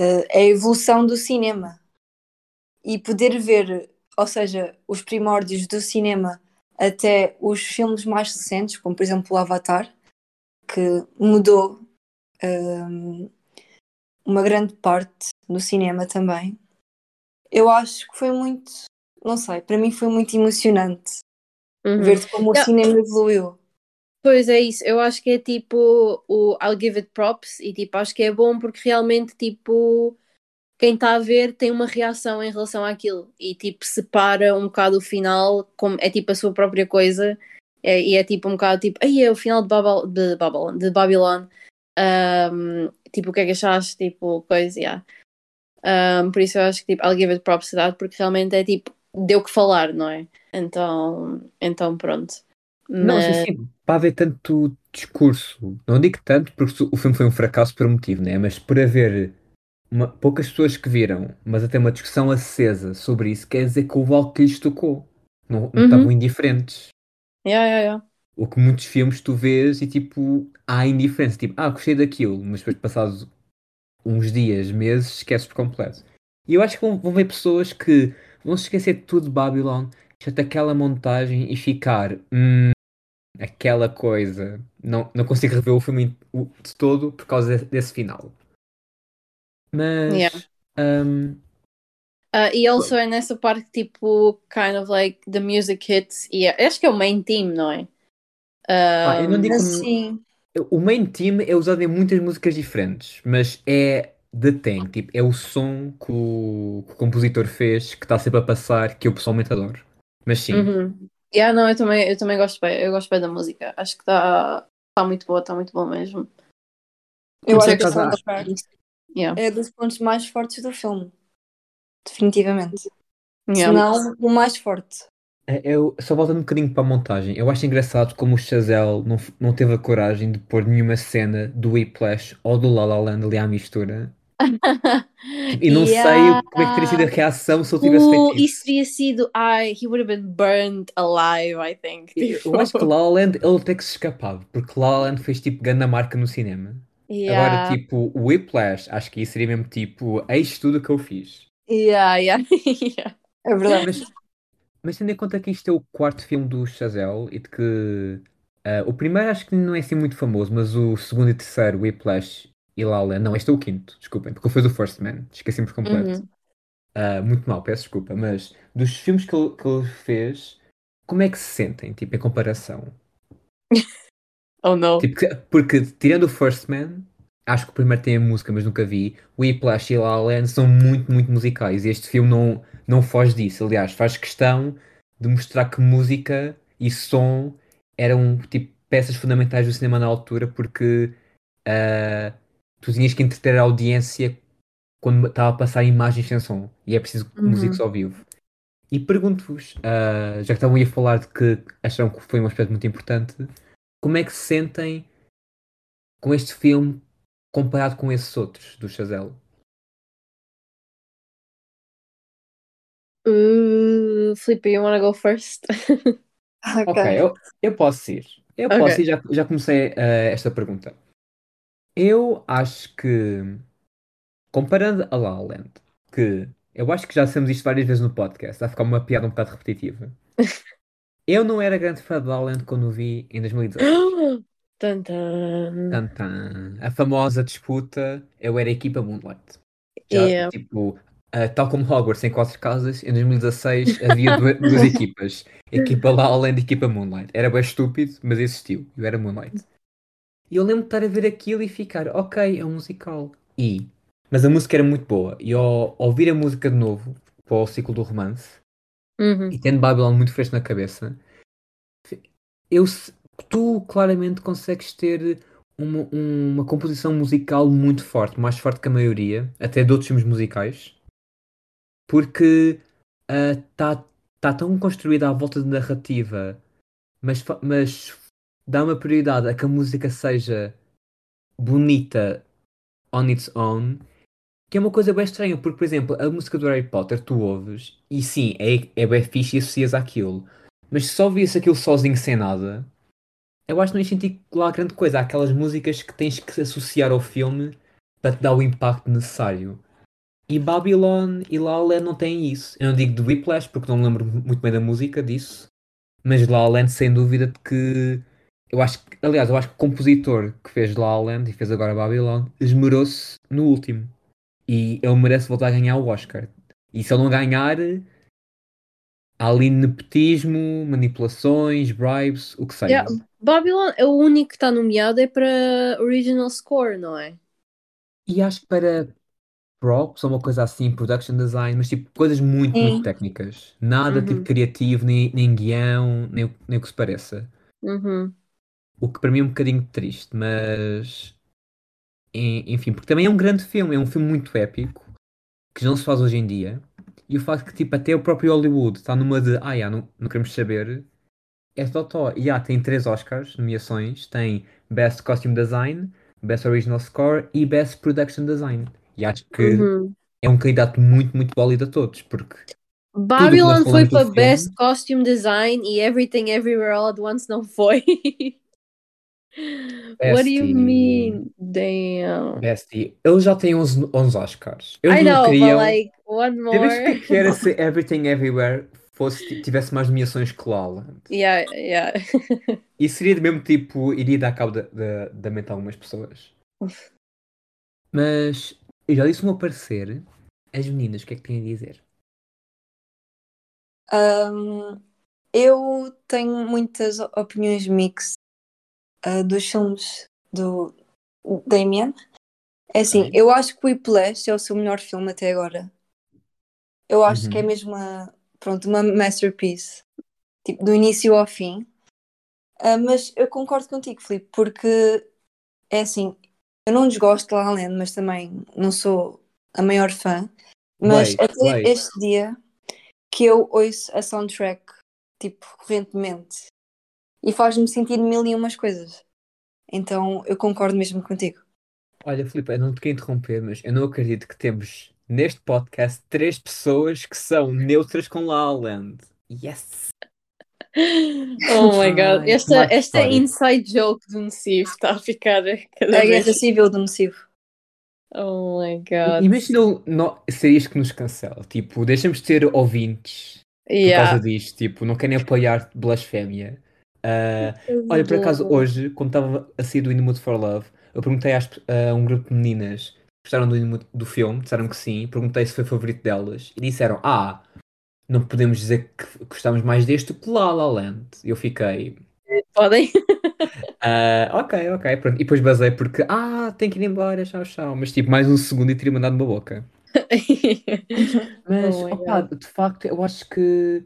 uh, é a evolução do cinema. E poder ver, ou seja, os primórdios do cinema até os filmes mais recentes, como por exemplo o Avatar, que mudou um, uma grande parte do cinema também. Eu acho que foi muito, não sei, para mim foi muito emocionante Uhum. ver como o cinema evoluiu. Pois é isso, eu acho que é tipo o I'll give it props e tipo, acho que é bom porque realmente tipo quem está a ver tem uma reação em relação àquilo e tipo separa um bocado o final como é tipo a sua própria coisa é- e é tipo um bocado tipo, aí é o final de, Babel, de Babylon, de Babylon. Ahm, tipo, o que é que achaste? Tipo, coisa, yeah. Ahm, por isso eu acho que tipo, I'll give it props to that, porque realmente é tipo, deu que falar, não é? Então, então pronto. Não, sim, sim, para haver tanto discurso, não digo tanto porque o filme foi um fracasso por um motivo, né? Mas por haver uma- poucas pessoas que viram, mas até uma discussão acesa sobre isso, quer dizer que houve algo que lhes tocou. Não, não Uhum. estavam indiferentes. yeah, yeah, yeah. O que muitos filmes tu vês e tipo, há indiferença. Tipo, ah, gostei daquilo, mas depois passados uns dias, meses, esqueces por completo. E eu acho que vão, vão ver pessoas que vão se esquecer de tudo de Babylon, exceto aquela montagem e ficar, "Hum, aquela coisa. Não, não consigo rever o filme de todo por causa de- desse final. Mas, Yeah. hum, Uh, e also é nessa parte tipo, kind of like the music hits, e é- acho que é o main theme, não é? Ah, eu não Um, digo- Mas como- sim, o main theme é usado em muitas músicas diferentes, mas é The Thing, tipo, é o som que o, que o compositor fez que está sempre a passar, que eu pessoalmente adoro. Mas sim, uhum. Yeah, não, eu também, eu também gosto bem, eu gosto bem da música. Acho que está tá muito boa, está muito boa mesmo. eu acho que Yeah. é dos pontos mais fortes do filme. Definitivamente. Se Yeah. não, o mais forte. É, Eu, só voltando um bocadinho para a montagem, eu acho engraçado como o Chazelle não, não teve a coragem de pôr nenhuma cena do Whiplash ou do La La Land ali à mistura. E não sei Yeah. como é que teria sido a reação se ele tivesse Uh, feito isso. isso teria sido. Ai, he would have been burned alive, I think. Eu- Tipo. Eu acho que La La Land ele tem que se escapado, porque La La Land fez tipo grande marca no cinema. Yeah. Agora, tipo, o Whiplash, acho que isso seria mesmo tipo, eis tudo que eu fiz. Yeah, yeah, yeah. É verdade. Mas, mas tendo em conta que isto é o quarto filme do Chazelle e de que ah, o primeiro acho que não é assim muito famoso, mas o segundo e terceiro, Whiplash e La La não, este é o quinto, desculpem, porque foi do First Man, esqueci-me por completo. Uhum. Ah, muito mal, peço desculpa, mas dos filmes que ele, que ele fez, como é que se sentem, tipo, em comparação? Oh no. Tipo, que- porque tirando o First Man, acho que o primeiro tem a música, mas nunca vi. O Whiplash e La La são muito, muito musicais e este filme não, não foge disso. Aliás, faz questão de mostrar que música e som eram tipo peças fundamentais do cinema na altura porque ah, tu tinhas que entreter a audiência quando estava a passar imagens sem som e é preciso Uhum. músicos ao vivo. E pergunto-vos, ah, já que estavam a falar de que acharam que foi um aspecto muito importante, como é que se sentem com este filme comparado com esses outros do Chazelle? Uh, Felipe, you wanna go first? Ok. Eu, eu posso ir. Eu Ok. posso ir, já, já comecei eh, esta pergunta. Eu acho que, comparando a La La Land, que eu acho que já dissemos isto várias vezes no podcast, vai ficar uma piada um bocado repetitiva. Eu não era grande fã de La La Land quando o vi em 2016. Tan, tan. Tan, tan. A famosa disputa, eu era a equipa Moonlight. Já, Yeah. tipo, ah, tal como Hogwarts em quatro casas, em 2016 havia duas, duas equipas. Equipa La La Land e equipa Moonlight. Era bem estúpido, mas existiu. Eu era Moonlight. E eu lembro de estar a ver aquilo e ficar, ok, é um musical. E, mas a música era muito boa. E ao ouvir a música de novo, para o ciclo do romance, Uhum. e tendo Babylon muito fresco na cabeça, eu, tu claramente consegues ter uma, uma composição musical muito forte, mais forte que a maioria, até de outros filmes musicais, porque está tá tão construída à volta de narrativa, mas, mas dá uma prioridade a que a música seja bonita on its own. Que é uma coisa bem estranha, porque, por exemplo, a música do Harry Potter tu ouves e sim, é, é bem fixe e associas àquilo. Mas se só visse aquilo sozinho sem nada, eu acho que não ia sentir lá grande coisa. Há aquelas músicas que tens que associar ao filme para te dar o impacto necessário. E Babylon e La La não têm isso. Eu não digo de Whiplash porque não me lembro muito bem da música disso. Mas La La Land sem dúvida que eu acho que, aliás, eu acho que o compositor que fez La La Land e fez agora Babylon esmerou-se no último. E ele merece voltar a ganhar o Oscar. E se ele não ganhar, há ali nepotismo, manipulações, bribes, o que seja. Yeah, Babylon é o único que está nomeado é para Original Score, não é? E acho que para props ou uma coisa assim, production design, mas tipo coisas muito, Sim. muito técnicas. Nada tipo Uhum. criativo, nem, nem guião, nem, nem o que se pareça. Uhum. O que para mim é um bocadinho triste, mas en- enfim, porque também é um grande filme, é um filme muito épico que não se faz hoje em dia. E o facto que tipo, até o próprio Hollywood está numa de ah, já, não, não queremos saber. É totó. E já, tem três Oscars, nomeações. Tem Best Costume Design, Best Original Score e Best Production Design. E acho que Uhum. é um candidato muito, muito válido a todos, porque Babylon foi para filme- Best Costume Design e Everything Everywhere All at Once não foi. What do you Bestie. mean? Damn. Bestie, ele já tem 11, 11 Oscars. Eles I não know, queriam. but like, one que é more. que era se Everything Everywhere fosse, tivesse mais nomeações que La La Land? yeah, yeah. E seria do mesmo tipo, iria dar cabo da, da, da mente a algumas pessoas. Mas eu já disse o meu parecer. As meninas, o que é que têm a dizer? Um, eu tenho muitas opiniões mixed uh, dos filmes do Damien. É assim, Ok. eu acho que o Whiplash é o seu melhor filme até agora. Eu acho que é Uhum. mesmo uma, pronto, uma masterpiece, tipo, do início ao fim. Ah, mas eu concordo contigo, Filipe, porque é assim, eu não desgosto de La La Land, mas também não sou a maior fã. Mas Wait, até wait. este dia que eu ouço a soundtrack tipo recorrentemente e faz-me sentir mil e umas coisas. Então eu concordo mesmo contigo. Olha, Filipe, eu não te quero interromper, mas eu não acredito que temos neste podcast três pessoas que são neutras com La La Land. Yes! Oh my god. Esta, esta inside joke do Necivo está a ficar cada A guerra civil do nocivo. Oh my god. Imagina o- no, seria isto que nos cancela. Tipo, deixamos de ter ouvintes por Yeah. causa disto. Tipo, não querem apoiar blasfémia. Ah, olha, por acaso, hoje, quando estava a sair do In the Mood for Love, eu perguntei às a um grupo de meninas que gostaram do, do filme, disseram que sim. Perguntei se foi favorito delas e disseram: Ah, não podemos dizer que gostamos mais deste que La La Land. E eu fiquei. Podem? ah, ok, ok, pronto. E depois basei porque, ah, tem que ir embora, tchau, tchau. Mas tipo, mais um segundo e teria mandado uma boca. Mas, Oh opá, de facto, eu acho que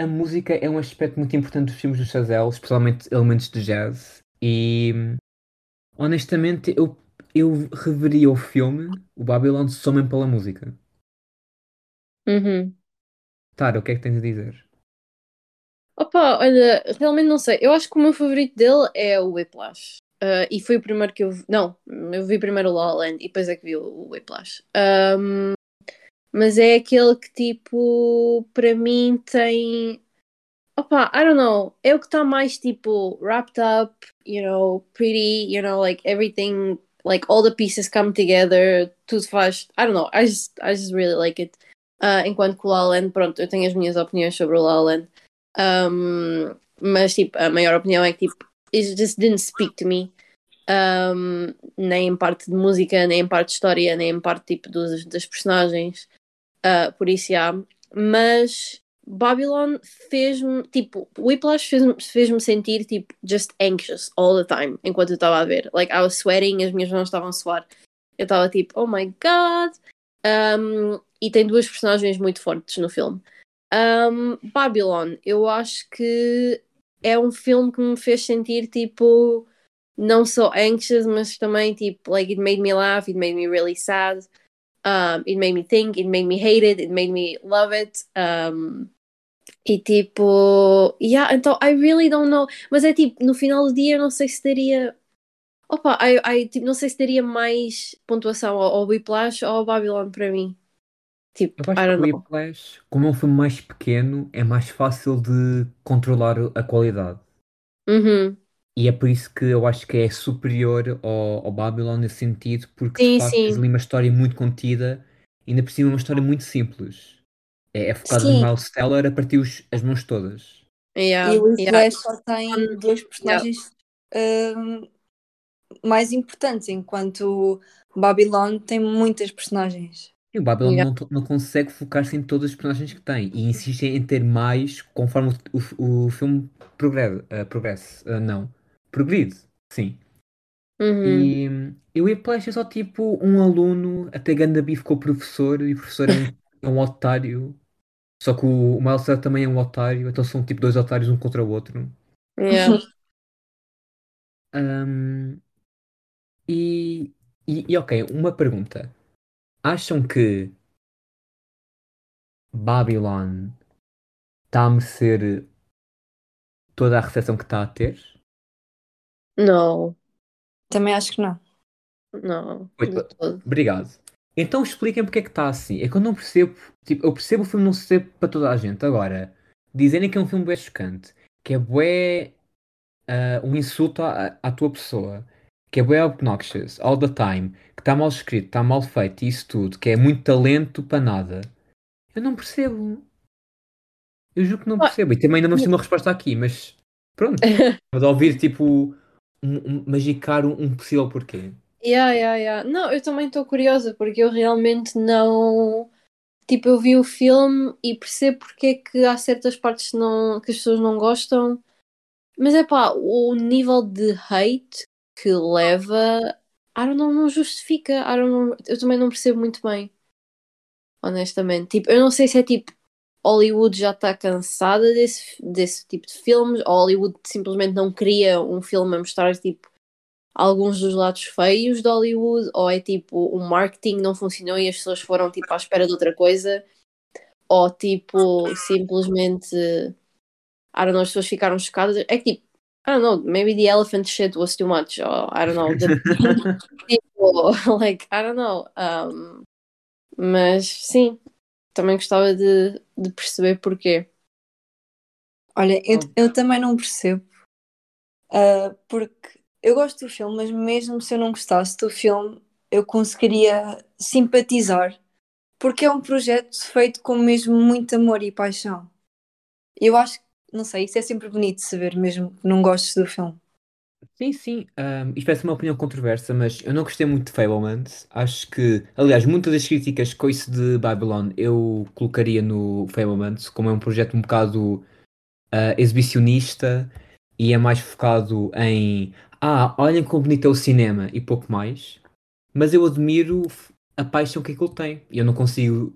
a música é um aspecto muito importante dos filmes do Chazelle, especialmente elementos de jazz. E honestamente, eu, eu reveria o filme, o Babylon, somente pela música. Uhum. Tara, o que é que tens a dizer? Opa, olha, realmente não sei. Eu acho que o meu favorito dele é o Whiplash. Ah, e foi o primeiro que eu vi. Não, eu vi primeiro o La La Land e depois é que vi o, Whiplash. Ahm, mas é aquele que, tipo, para mim tem. Opa, I don't know. É o que está mais, tipo, wrapped up, you know, pretty, you know, like everything, like all the pieces come together, tudo faz. I don't know. I just, I just really like it. Ah, enquanto que o La La Land, pronto, eu tenho as minhas opiniões sobre o La Land. Um, mas tipo, a maior opinião é que tipo, it just didn't speak to me. Um, nem em parte de música, nem em parte de história, nem em parte tipo dos, das personagens. Uh, por isso há. Mas Babylon fez-me, tipo, Whiplash fez-me fez sentir tipo just anxious all the time enquanto eu estava a ver. Like I was sweating, as minhas mãos estavam a suar. Eu estava tipo, oh my god. Um, e tem duas personagens muito fortes no filme. Um, Babylon, eu acho que é um filme que me fez sentir tipo não só anxious, mas também tipo like it made me laugh, it made me really sad, um, it made me think, it made me hate it, it made me love it. Um, e tipo, yeah, então I really don't know, mas é tipo no final do dia eu não sei se daria. Opa, I, I, tipo, não sei se daria mais pontuação ao, ao Whiplash ou ao Babylon para mim. Tipo, Eu acho I que o don't. Whiplash, como é um filme mais pequeno, é mais fácil de controlar a qualidade. Uhum. E é por isso que eu acho que é superior ao, ao Babylon nesse sentido, porque de Sim, facto tens ali uma história muito contida e ainda por cima uma história muito simples. É, é focado no Sim. Miles Teller a partir os- as mãos todas. Yeah, E o yeah. Só tem dois personagens hum, mais importantes, enquanto Babylon tem muitas personagens. E o Babylon Yeah. não, não consegue focar-se em todos os personagens que tem e insiste em ter mais conforme o, o, o filme progrede, uh, progresse. Uh, não, progride, sim. Uhum. E, e o Whiplash é só tipo um aluno até ganda bife com o professor e o professor é um, é um otário. Só que o, o Miles Teller também é um otário, então são tipo dois otários um contra o outro. Yeah. Um, e, e, e ok, uma pergunta. Acham que Babylon está a merecer toda a recepção que está a ter? Não, Também acho que não. não, de todo. Obrigado. Então expliquem porque é que está assim. É que eu não percebo. Tipo, eu percebo o filme não ser para toda a gente. Agora, dizerem que é um filme bué chocante, que é bué ah, um insulto à, à tua pessoa, que é bué obnoxious all the time, que está mal escrito, está mal feito, e isso tudo, que é muito talento para nada. Eu não percebo. Eu juro que não Ah, percebo. E também ainda não tive uma resposta aqui, mas pronto. Vou ouvir tipo magicar um, um possível porquê. Yeah, yeah, yeah. Não, eu também estou curiosa porque eu realmente não. Tipo, eu vi o filme e percebo porque é que há certas partes não, que as pessoas não gostam. Mas é pá, o nível de hate que leva, I don't know, não justifica. I don't know, eu também não percebo muito bem. Honestamente. Tipo, eu não sei se é tipo Hollywood já está cansada desse, desse tipo de filmes, ou Hollywood simplesmente não queria um filme a mostrar tipo alguns dos lados feios de Hollywood, ou é tipo o marketing não funcionou e as pessoas foram tipo à espera de outra coisa, ou tipo simplesmente I don't know, as pessoas ficaram chocadas. É que tipo, I don't know, maybe the elephant shit was too much, or I don't know, the, tipo, like, I don't know. Um, mas sim, também gostava de, de perceber porquê. Olha, eu, eu também não percebo, ah, porque eu gosto do filme, mas mesmo se eu não gostasse do filme, eu conseguiria simpatizar, porque é um projeto feito com mesmo muito amor e paixão. Eu acho que, não sei, isso é sempre bonito de se ver, mesmo que não gostes do filme. Sim, sim. Um, isto parece uma opinião controversa, mas eu não gostei muito de Fableman. Acho que, aliás, muitas das críticas com isso de Babylon eu colocaria no Fableman, como é um projeto um bocado uh, exibicionista e é mais focado em ah, olhem como bonito é o cinema e pouco mais. Mas eu admiro a paixão que aquilo tem. E eu não consigo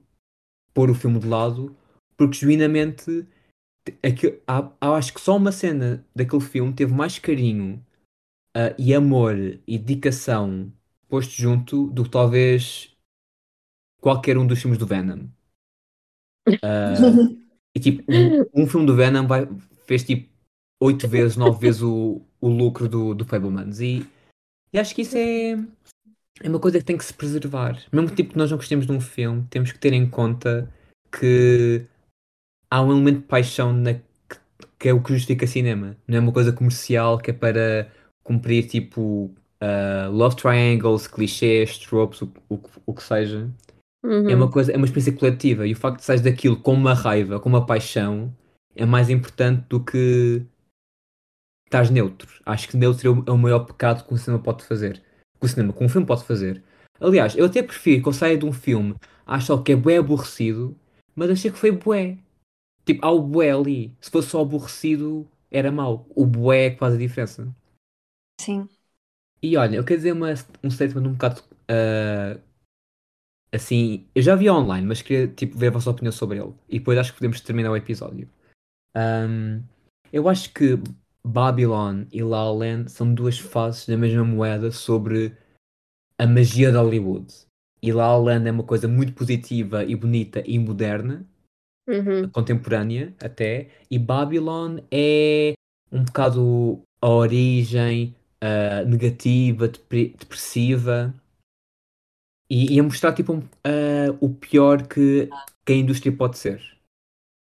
pôr o filme de lado porque genuinamente aquilo, há, há- acho que só uma cena daquele filme teve mais carinho ah, e amor e dedicação posto junto do que talvez qualquer um dos filmes do Venom. Ah, e tipo, um, um filme do Venom vai, fez tipo 8 vezes, 9 vezes o, o lucro do, do Fablemans. E, e acho que isso é, é uma coisa que tem que se preservar. Mesmo tipo que nós não gostemos de um filme, temos que ter em conta que há um elemento de paixão na, que, que é o que justifica cinema. Não é uma coisa comercial que é para cumprir tipo ah, love triangles, clichês, tropes, o, o, o que seja. Uhum. É uma coisa, é uma experiência coletiva e o facto de sair daquilo com uma raiva, com uma paixão, é mais importante do que estás neutro. Acho que neutro é o, é o maior pecado que um cinema pode fazer. Que o cinema, que um filme pode fazer. Aliás, eu até prefiro que eu saia de um filme, acho só que é bué aborrecido, mas achei que foi bué. Tipo, há o bué ali. Se fosse só aborrecido, era mau. O bué é que faz a diferença. Sim. E olha, eu quero dizer uma, um statement um bocado ah, assim. Eu já vi online, mas queria tipo, ver a vossa opinião sobre ele. E depois acho que podemos terminar o episódio. Ahm, eu acho que Babylon e La La Land são duas faces da mesma moeda sobre a magia de Hollywood. E La La Land é uma coisa muito positiva e bonita e moderna, Uhum. contemporânea até, e Babylon é um bocado a origem ah, negativa, depre- depressiva. E ia mostrar tipo um, ah, o pior que, que a indústria pode ser.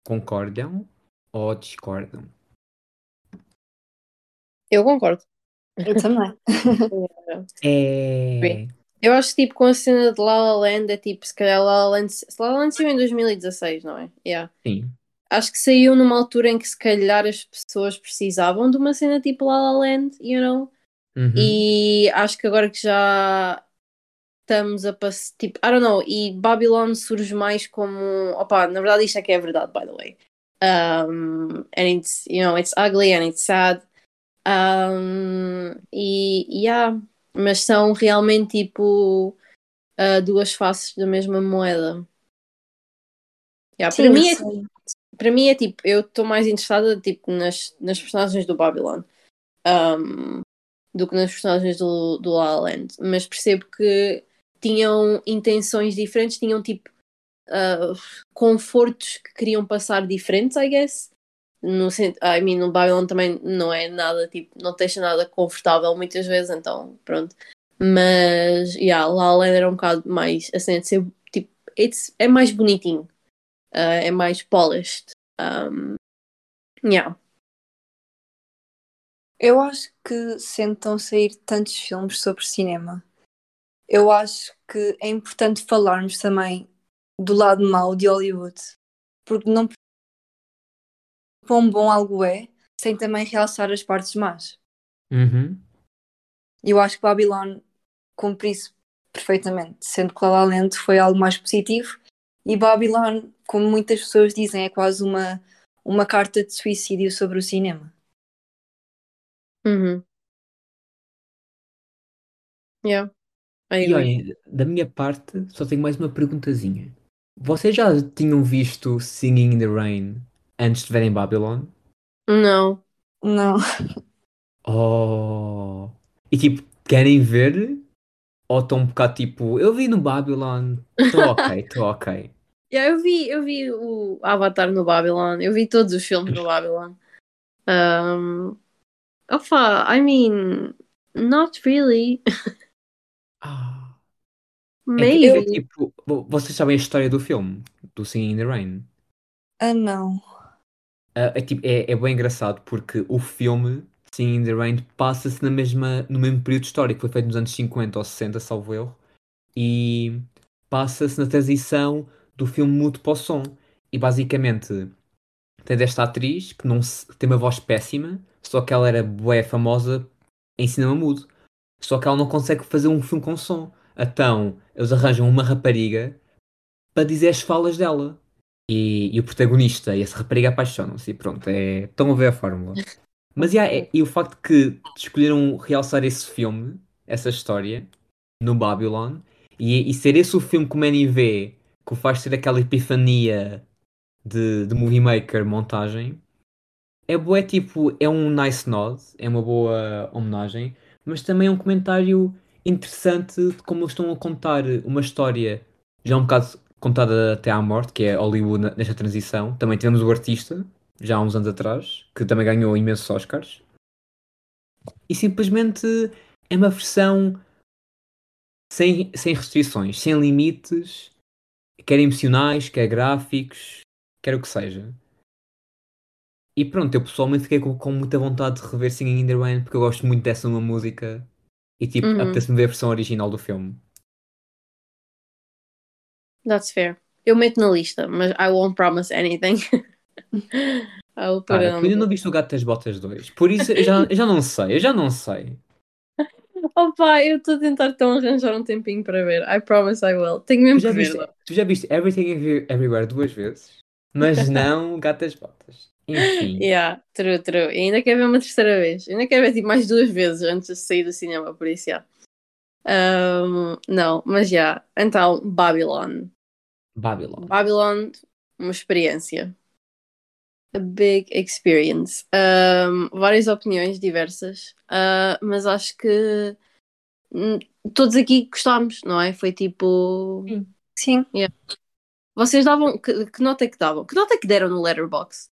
Concordam ou discordam? Eu concordo. Eu também. É. Eu acho que tipo com a cena de La La Land é tipo, se calhar La La Land, La La Land saiu em 2016, não é? Yeah. Sim. Acho que saiu numa altura em que se calhar as pessoas precisavam de uma cena tipo La La Land, you know? Uhum. E acho que agora que já estamos a passar, tipo, I don't know, e Babylon surge mais como, opa, na verdade isto é que é verdade, by the way. Um, and it's, you know, it's ugly and it's sad. Um, e, yeah, mas são realmente tipo uh, duas faces da mesma moeda. Yeah, para, mim é, para mim é tipo, eu estou mais interessada tipo, nas, nas personagens do Babylon um, do que nas personagens do, do La La Land, mas percebo que tinham intenções diferentes, tinham tipo uh, confortos que queriam passar diferentes, I guess. No, I mean, no Babylon também não é nada tipo, não deixa nada confortável muitas vezes, então pronto. Mas yeah, La La Land era um bocado mais assim de ser tipo, é mais bonitinho, uh, é mais polished. Um, yeah. Eu acho que sentam sair tantos filmes sobre cinema. Eu acho que é importante falarmos também do lado mau de Hollywood. Porque não quão bom algo é sem também realçar as partes más. Uhum. Eu acho que Babylon cumpre isso perfeitamente, sendo que La La Land foi algo mais positivo e Babylon, como muitas pessoas dizem, é quase uma, uma carta de suicídio sobre o cinema. Uhum. Yeah. I E agree. olhem, da minha parte, só tenho mais uma perguntazinha. Vocês já tinham visto Singing in the Rain antes de verem Babylon? Não. Não. Oh! E tipo, querem ver? Ou estão um bocado tipo, eu vi no Babylon, estou ok, estou ok. Yeah, eu vi, eu vi o Avatar no Babylon, eu vi todos os filmes no Babylon. Um, opa, I mean, not really. Ah. Maybe. é tipo, vo- vocês sabem a história do filme, do Singing in the Rain? Ah, não. Ah, é, tipo, é, é bem engraçado porque o filme Singing in the Rain passa-se na mesma, no mesmo período histórico, foi feito nos anos 50 ou 60, salvo erro, e passa-se na transição do filme mudo para o som. E basicamente tem desta atriz que não se- que tem uma voz péssima, só que ela era bué famosa em cinema mudo. Só que ela não consegue fazer um filme com som. Então eles arranjam uma rapariga para dizer as falas dela. E, e o protagonista e essa rapariga apaixonam-se. E pronto, é... estão a ver a fórmula. Mas yeah, é- e o facto que escolheram realçar esse filme, essa história, no Babylon, e, e ser esse o filme que o Manny vê, que o faz ter aquela epifania de, de movie maker montagem, é tipo, é um nice nod, é uma boa homenagem, mas também é um comentário interessante de como eles estão a contar uma história já um bocado contada até à morte, que é Hollywood nesta transição. Também tivemos o artista, já há uns anos atrás, que também ganhou imensos Oscars. E simplesmente é uma versão sem, sem restrições, sem limites, quer emocionais, quer gráficos, quer o que seja. E pronto, eu pessoalmente fiquei com, com muita vontade de rever Singing in the Rain porque eu gosto muito dessa uma música e tipo, Uhum. apetece-me ver a versão original do filme. That's fair. Eu meto na lista, mas I won't promise anything. I will put Cara, it on tu ainda não viste o Gato das Botas 2, por isso eu já, eu já não sei, eu já não sei. Opa, eu estou a tentar tão arranjar um tempinho para ver. I promise I will. Tenho Tu mesmo já que ver. viste, tu já viste Everything Every- Everywhere duas vezes, mas não Gato das Botas. Enfim, Yeah, true, true. E ainda quero ver uma terceira vez. Ainda quero ver tipo, mais duas vezes antes de sair do cinema, por isso, yeah. Um, não, mas já. Yeah. Então, Babylon. Babylon. Babylon, uma experiência. A big experience. Um, várias opiniões diversas, uh, mas acho que hum, todos aqui gostámos, não é? Foi tipo. Sim. Vocês davam. Que, que nota é que davam? Que nota é que deram no Letterboxd?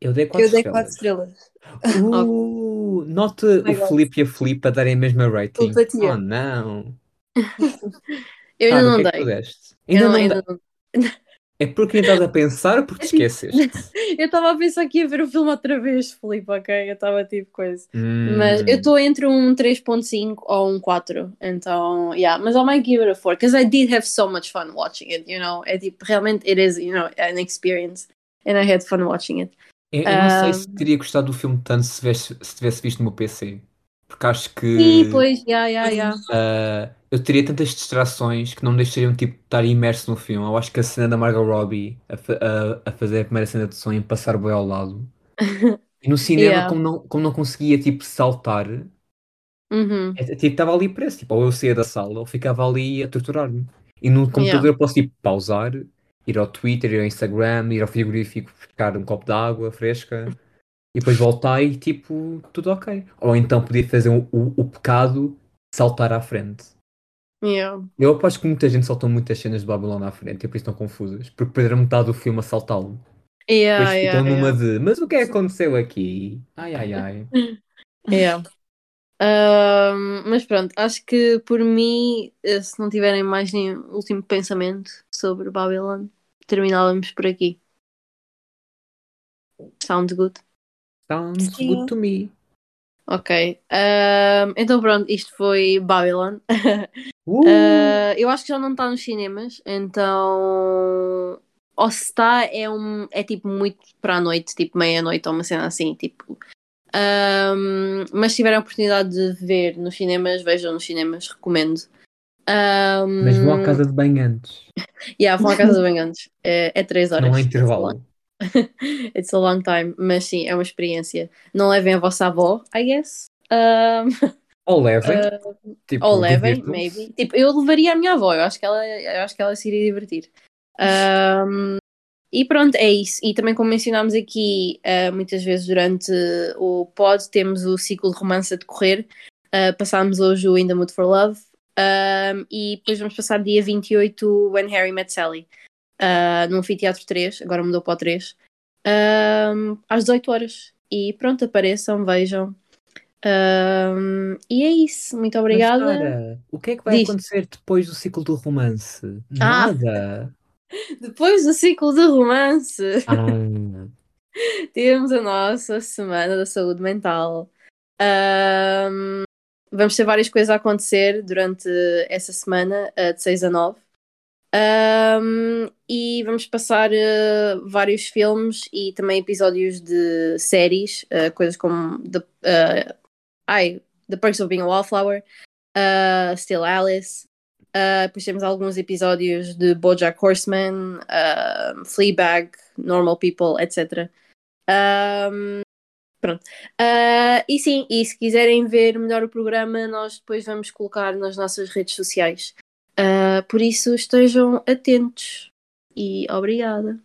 Eu dei 4 Eu dei 4 estrelas. estrelas. Uh, note my o. Felipe e a Filipe a darem a mesma rating. Oh não. Eu Ah, ainda o não é dei. Eu Ainda não- não ainda dei. não- É porque ainda estás a pensar ou porque te esqueceste? Eu estava a pensar que ia ver o filme outra vez, Filipe, ok? Eu estava tipo coisa. Mas Hum, eu estou entre um 3.5 ou um 4. Então, yeah. Mas I might give it a 4. Because I did have so much fun watching it, you know? É tipo, realmente, it is, you know, an experience. And I had fun watching it. Eu, eu não sei se teria gostado do filme tanto se tivesse, se tivesse visto no meu PC. Porque acho que Sim, pois, yeah, yeah. ah, eu teria tantas distrações que não me deixariam tipo, estar imerso no filme. Eu acho que a cena da Margot Robbie a, a- a fazer a primeira cena de sonho passar bem ao lado. E no cinema, Yeah. como, não, como não conseguia tipo, saltar, Uhum. é- tipo, estava ali preso. Tipo, ou eu saía da sala ou ficava ali a torturar-me. E no computador eu posso tipo, pausar, ir ao Twitter, ir ao Instagram, ir ao frigorífico buscar um copo de água fresca e depois voltar e tipo, tudo ok. Ou então podia fazer o, o, o pecado de saltar à frente. Yeah. Eu aposto que muita gente saltou muitas cenas de Babylon à frente e por isso estão confusas, porque perderam metade do filme a saltá-lo. Yeah, Depois yeah, ficam numa yeah. de, mas o que é que aconteceu aqui? Ai ai ai. Yeah. Mas pronto, acho que por mim, eh, se não tiverem mais nenhum último pensamento sobre Babylon, terminávamos por aqui. Sounds good. Sounds Sim. good to me. Ok. Então pronto, isto foi Babylon. Uh! Ah, eu acho que já não está nos cinemas, então. Ou se está, é, um, é tipo muito para a noite, tipo meia-noite ou uma cena assim, tipo. Ahm, mas se tiverem a oportunidade de ver nos cinemas, vejam nos cinemas, recomendo. Ahm, Mas vão à casa de banho antes. Yeah, vão à casa de banho antes. É, é 3 horas. Não há intervalo. It's a long time, mas sim, é uma experiência. Não levem a vossa avó, I guess. Ahm, Ou levem. tipo, ou levem, maybe. Tipo, eu levaria a minha avó, eu acho que ela, eu acho que ela se iria divertir. Ahm, e pronto, é isso. E também, como mencionámos aqui ah, muitas vezes durante o pod, temos o ciclo de romance a decorrer. Ah, passámos hoje o In the Mood for Love. Ahm, e depois vamos passar dia 28 o When Harry Met Sally. ah, no Anfiteatro 3, agora mudou para o 3. ahm, às 18 horas. E pronto, apareçam, vejam. Ahm, e é isso. Muito Mas, obrigada. Sara, o que é que vai Diz. acontecer depois do ciclo do romance? Ah. Depois do ciclo de romance, Ah. temos a nossa Semana da Saúde Mental. Ahm, vamos ter várias coisas a acontecer durante essa semana, de 6 a 9. Ahm, e vamos passar eh, vários filmes e também episódios de séries, eh, coisas como The, eh, ai, The Perks of Being a Wallflower, uh, Still Alice. Uh, depois temos alguns episódios de Bojack Horseman, uh, Fleabag, Normal People, etc. Um, pronto. Uh, e sim, e se quiserem ver melhor o programa, nós depois vamos colocar nas nossas redes sociais. Por isso estejam atentos e obrigada.